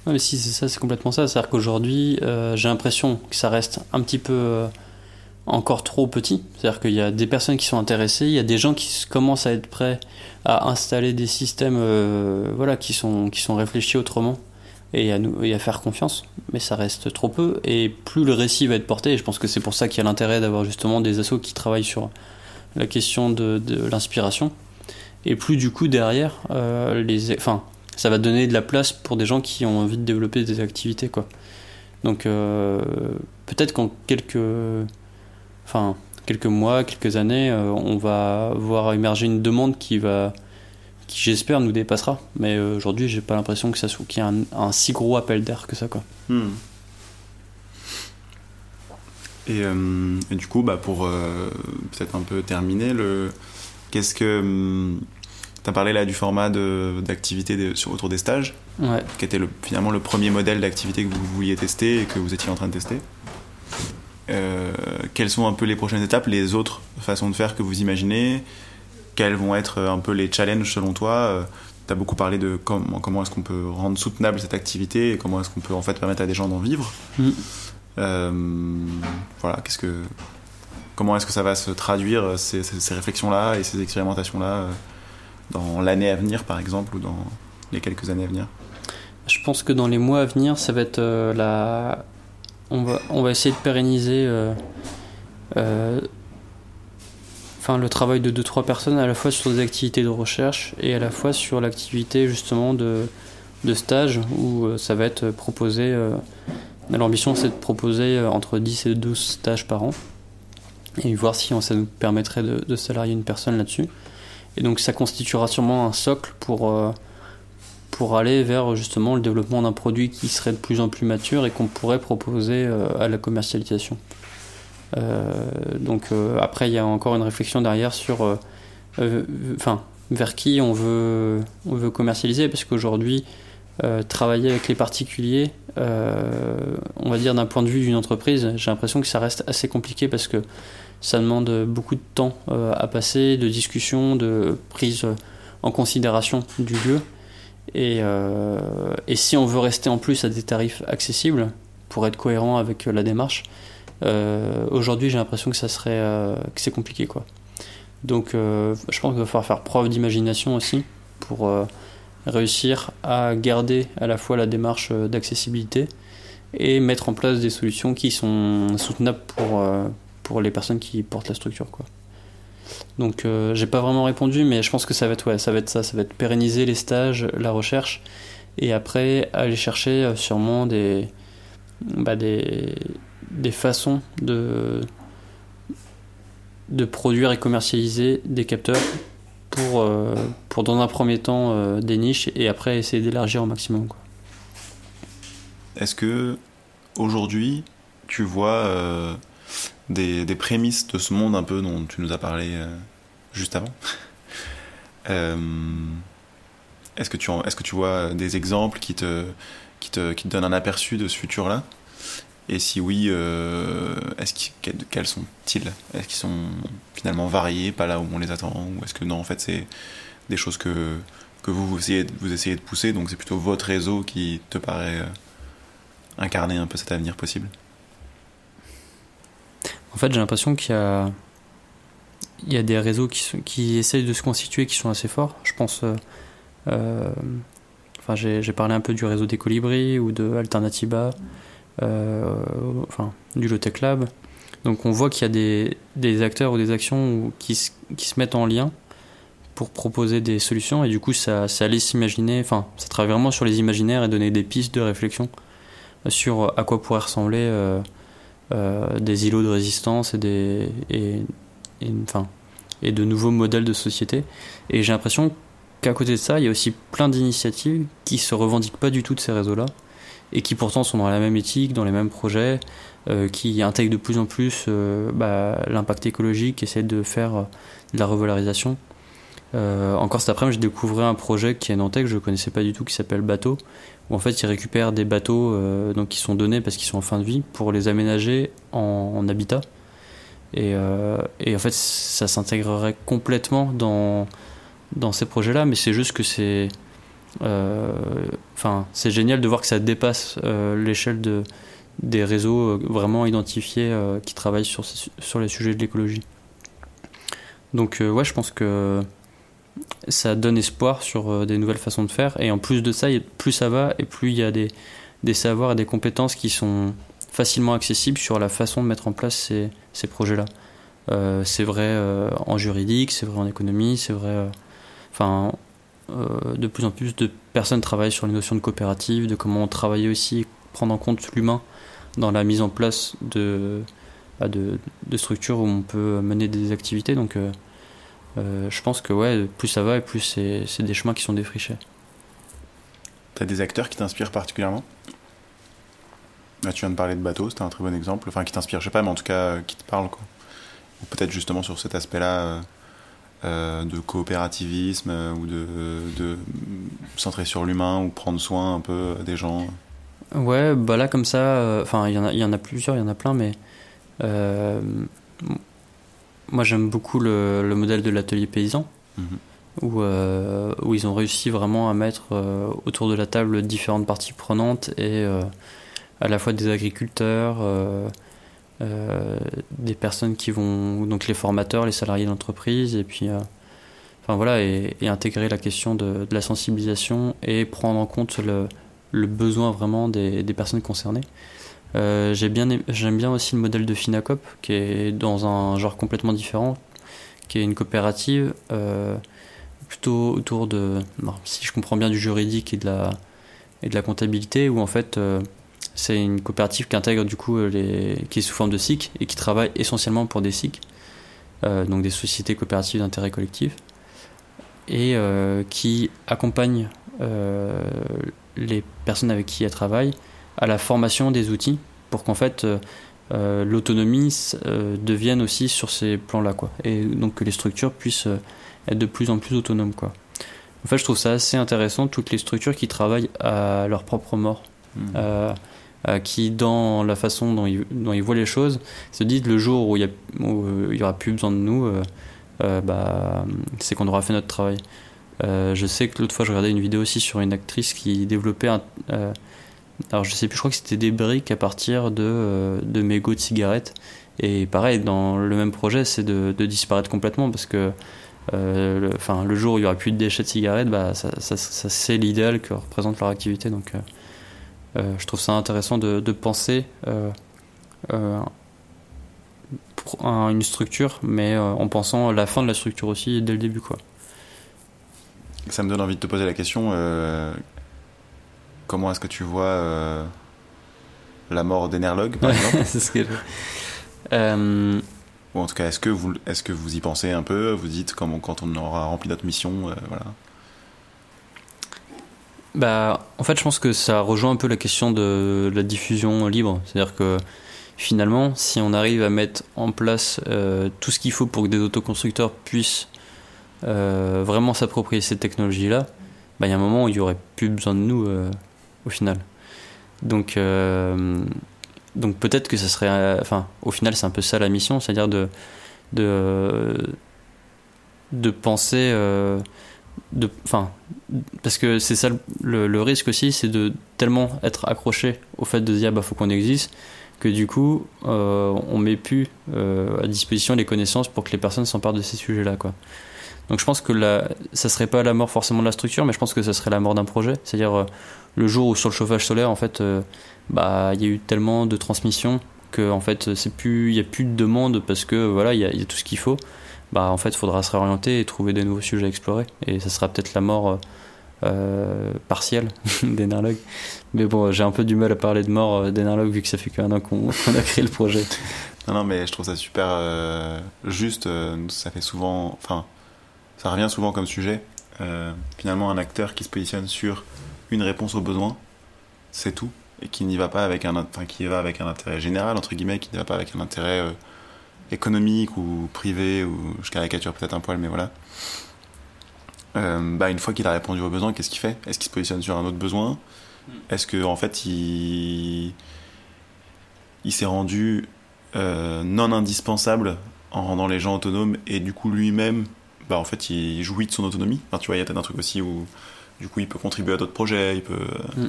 B: non, mais si c'est ça, c'est complètement ça. C'est-à-dire qu'aujourd'hui, euh, j'ai l'impression que ça reste un petit peu encore trop petit. C'est-à-dire qu'il y a des personnes qui sont intéressées, il y a des gens qui commencent à être prêts à installer des systèmes, voilà, qui sont qui sont réfléchis autrement et à, nous, et à faire confiance, mais ça reste trop peu. Et plus le récit va être porté, et je pense que c'est pour ça qu'il y a l'intérêt d'avoir justement des assos qui travaillent sur la question de, de l'inspiration, et plus du coup derrière, euh, les, enfin, ça va donner de la place pour des gens qui ont envie de développer des activités, quoi. Donc euh, peut-être qu'en quelques, enfin, quelques mois, quelques années, euh, on va voir émerger une demande qui va qui j'espère nous dépassera. Mais euh, aujourd'hui, j'ai pas l'impression que ça soit qu'il y ait un, si gros appel d'air que ça quoi. Hmm.
C: Et, du coup, bah, pour peut-être un peu terminer, le... qu'est-ce que. Tu as parlé là du format d'activité autour des stages, qui était le, finalement le premier modèle d'activité que vous vouliez tester et que vous étiez en train de tester. Euh, quelles sont un peu les prochaines étapes, les autres façons de faire que vous imaginez? Quels vont être un peu les challenges selon toi? Euh, Tu as beaucoup parlé de comment, comment est-ce qu'on peut rendre soutenable cette activité et comment est-ce qu'on peut en fait permettre à des gens d'en vivre. Mm. Euh, voilà, qu'est-ce que, comment est-ce que ça va se traduire ces, ces réflexions-là et ces expérimentations-là dans l'année à venir, par exemple, ou dans les quelques années à venir
B: Je pense que dans les mois à venir, ça va être euh, la. On va, on va essayer de pérenniser. Euh, euh, enfin, le travail de 2-3 personnes à la fois sur des activités de recherche et à la fois sur l'activité justement de, de stage où ça va être proposé. L'ambition c'est de proposer entre 10 et 12 stages par an et voir si ça nous permettrait de, de salarier une personne là-dessus. Et donc ça constituera sûrement un socle pour, euh, pour aller vers justement le développement d'un produit qui serait de plus en plus mature et qu'on pourrait proposer euh, à la commercialisation. Euh, donc après il y a encore une réflexion derrière sur enfin vers qui on veut, on veut commercialiser parce qu'aujourd'hui travailler avec les particuliers, on va dire d'un point de vue d'une entreprise, j'ai l'impression que ça reste assez compliqué parce que ça demande beaucoup de temps euh, à passer, de discussion, de prise en considération du lieu. Et, euh, et, si on veut rester en plus à des tarifs accessibles, pour être cohérent avec la démarche, euh, aujourd'hui j'ai l'impression que ça serait que c'est compliqué quoi. Donc je pense qu'il va falloir faire preuve d'imagination aussi pour réussir à garder à la fois la démarche d'accessibilité et mettre en place des solutions qui sont soutenables pour, pour les personnes qui portent la structure. Quoi. Donc euh, j'ai pas vraiment répondu, mais je pense que ça va être ça va être ça, ça va être pérenniser les stages, la recherche, et après aller chercher euh, sûrement des, bah, des, des façons de, de produire et commercialiser des capteurs pour, euh, pour dans un premier temps des niches et après essayer d'élargir au maximum.
C: Est-ce que aujourd'hui tu vois des, des, prémices de ce monde un peu dont tu nous as parlé euh, juste avant. euh, est-ce que, tu est-ce que tu vois des exemples qui te, qui te, qui te donnent un aperçu de ce futur-là? Et si oui, euh, est-ce quels sont-ils? Est-ce qu'ils sont finalement variés, pas là où on les attend? Ou est-ce que non, en fait, c'est des choses que, que vous, vous, essayez, vous essayez de pousser, donc c'est plutôt votre réseau qui te paraît incarner un peu cet avenir possible?
B: En fait, j'ai l'impression qu'il y a, des réseaux qui, qui essayent de se constituer qui sont assez forts. Je pense. Euh, euh, enfin, j'ai parlé un peu du réseau des Colibris ou de Alternativa, euh, enfin, du Lotech Lab. Donc, on voit qu'il y a des, acteurs ou des actions qui, se mettent en lien pour proposer des solutions et du coup ça, ça allait s'imaginer, enfin ça travaille vraiment sur les imaginaires et donner des pistes de réflexion sur à quoi pourrait ressembler euh, des îlots de résistance et de nouveaux modèles de société. Et j'ai l'impression qu'à côté de ça, il y a aussi plein d'initiatives qui se revendiquent pas du tout de ces réseaux-là et qui pourtant sont dans la même éthique, dans les mêmes projets, euh, qui intègrent de plus en plus euh, bah, l'impact écologique, essaient de faire de la revalorisation. encore cet après-midi, j'ai découvert un projet qui est nantais que je ne connaissais pas du tout, qui s'appelle Bateau, où en fait ils récupèrent des bateaux euh, donc qui sont donnés parce qu'ils sont en fin de vie pour les aménager en, habitat. Et, euh, et, en fait ça s'intégrerait complètement dans, dans ces projets-là, mais c'est juste que c'est euh, enfin c'est génial de voir que ça dépasse l'échelle de, des réseaux vraiment identifiés qui travaillent sur, sur les sujets de l'écologie. Donc ouais, je pense que ça donne espoir sur euh, des nouvelles façons de faire. Et en plus de ça, plus ça va et plus il y a des, des savoirs et des compétences qui sont facilement accessibles sur la façon de mettre en place ces, ces projets-là. Euh, c'est vrai euh, en juridique, c'est vrai en économie, c'est vrai. Enfin, de plus en plus de personnes travaillent sur les notions de coopérative, de comment travailler aussi, prendre en compte l'humain dans la mise en place de, bah, de, de, structures où on peut mener des activités. Donc, euh, je pense que ouais, plus ça va et plus c'est des chemins qui sont défrichés.
C: T'as des acteurs qui t'inspirent particulièrement? Ah, tu viens de parler de bateau, c'était un très bon exemple, enfin qui t'inspire, je sais pas, mais en tout cas qui te parle quoi. Ou peut-être justement sur cet aspect-là de coopérativisme ou de, de centrer sur l'humain ou prendre soin un peu des gens.
B: Ouais, bah là comme ça, enfin il y y en a plusieurs, il y en a plein, mais moi j'aime beaucoup le, le, modèle de l'atelier paysan. Mhm où, euh, où ils ont réussi vraiment à mettre euh, autour de la table différentes parties prenantes et euh, à la fois des agriculteurs, des personnes qui vont, donc les formateurs, les salariés d'entreprise, et puis enfin voilà, et, intégrer la question de, de, la sensibilisation et prendre en compte le, le besoin vraiment des, des personnes concernées. J'aime bien, aussi le modèle de Finacop, qui est dans un genre complètement différent, qui est une coopérative plutôt autour de, si je comprends bien, du juridique et de la, et de la comptabilité, où en fait euh, c'est une coopérative qui intègre du coup euh, les, qui est sous forme de SIC et qui travaille essentiellement pour des SIC, euh, donc des sociétés coopératives d'intérêt collectif, et qui accompagne les personnes avec qui elle travaille à la formation des outils pour qu'en fait l'autonomie devienne aussi sur ces plans-là, quoi, et donc que les structures puissent être de plus en plus autonomes. Quoi. En fait, je trouve ça assez intéressant, toutes les structures qui travaillent à leur propre mort. Euh, euh, qui, dans la façon dont ils, dont ils, voient les choses, se disent le jour où il n'y aura plus besoin de nous, euh, bah, c'est qu'on aura fait notre travail. je sais que l'autre fois, je regardais une vidéo aussi sur une actrice qui développait un. Alors, je sais plus, je crois que c'était des briques à partir de, de mégots de cigarettes. Et pareil, dans le même projet, c'est de, disparaître complètement parce que euh, le, le jour où il n'y aura plus de déchets de cigarettes, bah, ça, c'est l'idéal que représente leur activité. Donc, euh, euh, je trouve ça intéressant de, penser pour une structure, mais en pensant la fin de la structure aussi dès le début.
C: Ça me donne envie de te poser la question comment est-ce que tu vois la mort d'Enerlog, par exemple
B: C'est ce que
C: ou en tout cas, est-ce que, vous, est que vous y pensez un peu Vous dites quand on aura rempli notre mission euh, voilà.
B: bah, En fait, je pense que ça rejoint un peu la question de la diffusion libre. C'est-à-dire que finalement, si on arrive à mettre en place euh, tout ce qu'il faut pour que des autoconstructeurs puissent euh, vraiment s'approprier cette technologie-là, bah, il y a un moment où il n'y aurait plus besoin de nous au final. Donc donc peut-être que ça serait. Euh, enfin, au final, c'est un peu ça la mission, c'est-à-dire de, de, de penser. Euh, de, enfin, parce que c'est ça le, risque aussi, c'est de tellement être accroché au fait de dire bah faut qu'on existe que du coup euh, on met plus à disposition les connaissances pour que les personnes s'emparent de ces sujets-là quoi. Donc je pense que la, ça serait pas la mort forcément de la structure, mais je pense que ça serait la mort d'un projet. C'est-à-dire le jour où sur le chauffage solaire en fait bah il y a eu tellement de transmissions que en fait plus il y a plus de demande parce que voilà il y, a tout ce qu'il faut. Bah en fait il faudra se réorienter et trouver des nouveaux sujets à explorer. Et ça sera peut-être la mort euh, partielle d'Enerlog mais bon j'ai un peu du mal à parler de mort euh, d'Enerlog vu que ça fait qu'un an qu'on a créé le projet.
C: Non non mais je trouve ça super euh, juste euh, ça fait souvent enfin ça revient souvent comme sujet finalement un acteur qui se positionne sur une réponse aux besoins c'est tout et qui n'y va pas avec un, enfin, qui va avec un intérêt général entre guillemets, qui n'y va pas avec un intérêt euh, économique ou privé ou je caricature peut-être un poil, mais voilà. Euh, bah, une fois qu'il a répondu aux besoins, qu'est-ce qu'il fait? Est-ce qu'il se positionne sur un autre besoin? Hmm. Est-ce que en fait il, il s'est rendu euh, non indispensable en rendant les gens autonomes et du coup lui-même, bah en fait il jouit de son autonomie. Enfin, tu vois, il y a peut-être un truc aussi où du coup il peut contribuer à d'autres projets, il peut. Hmm.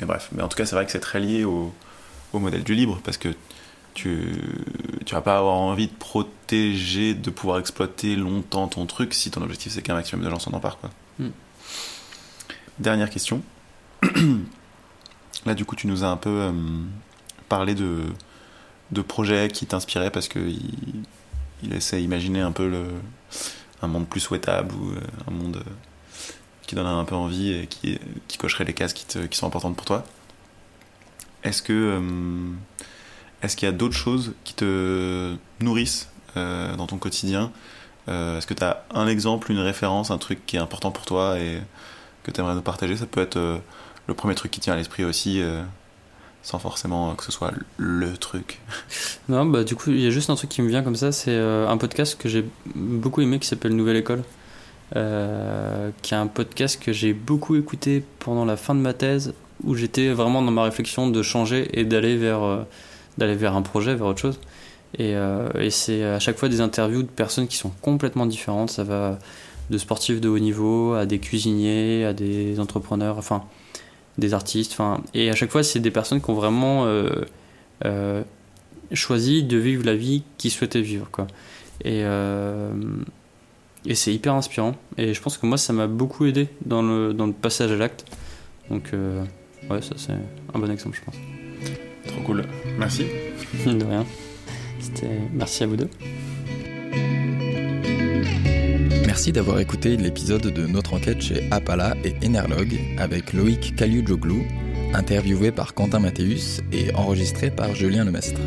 C: Mais bref, mais en tout cas, c'est vrai que c'est très lié au, au, modèle du libre parce que tu tu vas pas avoir envie de protéger, de pouvoir exploiter longtemps ton truc si ton objectif c'est qu'un maximum de gens s'en emparent. Quoi. Hmm. Dernière question. Là, du coup, tu nous as un peu euh, parlé de, de projets qui t'inspiraient parce il essaie d'imaginer un peu un monde plus souhaitable ou euh, un monde qui donnerait un peu envie et qui, cocherait les cases qui, sont importantes pour toi. Est-ce que euh, est-ce qu'il y a d'autres choses qui te nourrissent euh, dans ton quotidien? Euh, Est-ce que tu as un exemple, une référence, un truc qui est important pour toi et que tu aimerais nous partager? Ça peut être le premier truc qui tient à l'esprit aussi sans forcément que ce soit le truc.
B: Non, bah du coup, il y a juste un truc qui me vient comme ça, c'est euh, un podcast que j'ai beaucoup aimé qui s'appelle Nouvelle École, euh, qui est un podcast que j'ai beaucoup écouté pendant la fin de ma thèse, où j'étais vraiment dans ma réflexion de changer et d'aller vers, euh, vers un projet, vers autre chose. Et c'est à chaque fois des interviews de personnes qui sont complètement différentes. Ça va de sportifs de haut niveau à des cuisiniers, à des entrepreneurs, enfin des artistes. Enfin, et à chaque fois, c'est des personnes qui ont vraiment euh, euh, choisi de vivre la vie qu'ils souhaitaient vivre. Quoi. Et, euh, et c'est hyper inspirant. Et je pense que moi, ça m'a beaucoup aidé dans le, dans le passage à l'acte. Donc, ouais, ça, c'est un bon exemple, je pense.
C: Trop cool. Merci.
B: de rien. Merci à vous deux.
A: Merci d'avoir écouté l'épisode de notre enquête chez Apala et Enerlog avec Loïc Caliujoglou, interviewé par Quentin Mathéus et enregistré par Julien Lemestre.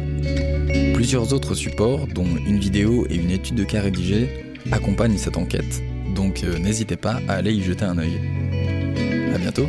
A: Plusieurs autres supports, dont une vidéo et une étude de cas rédigée, accompagnent cette enquête, donc euh, n'hésitez pas à aller y jeter un œil. A bientôt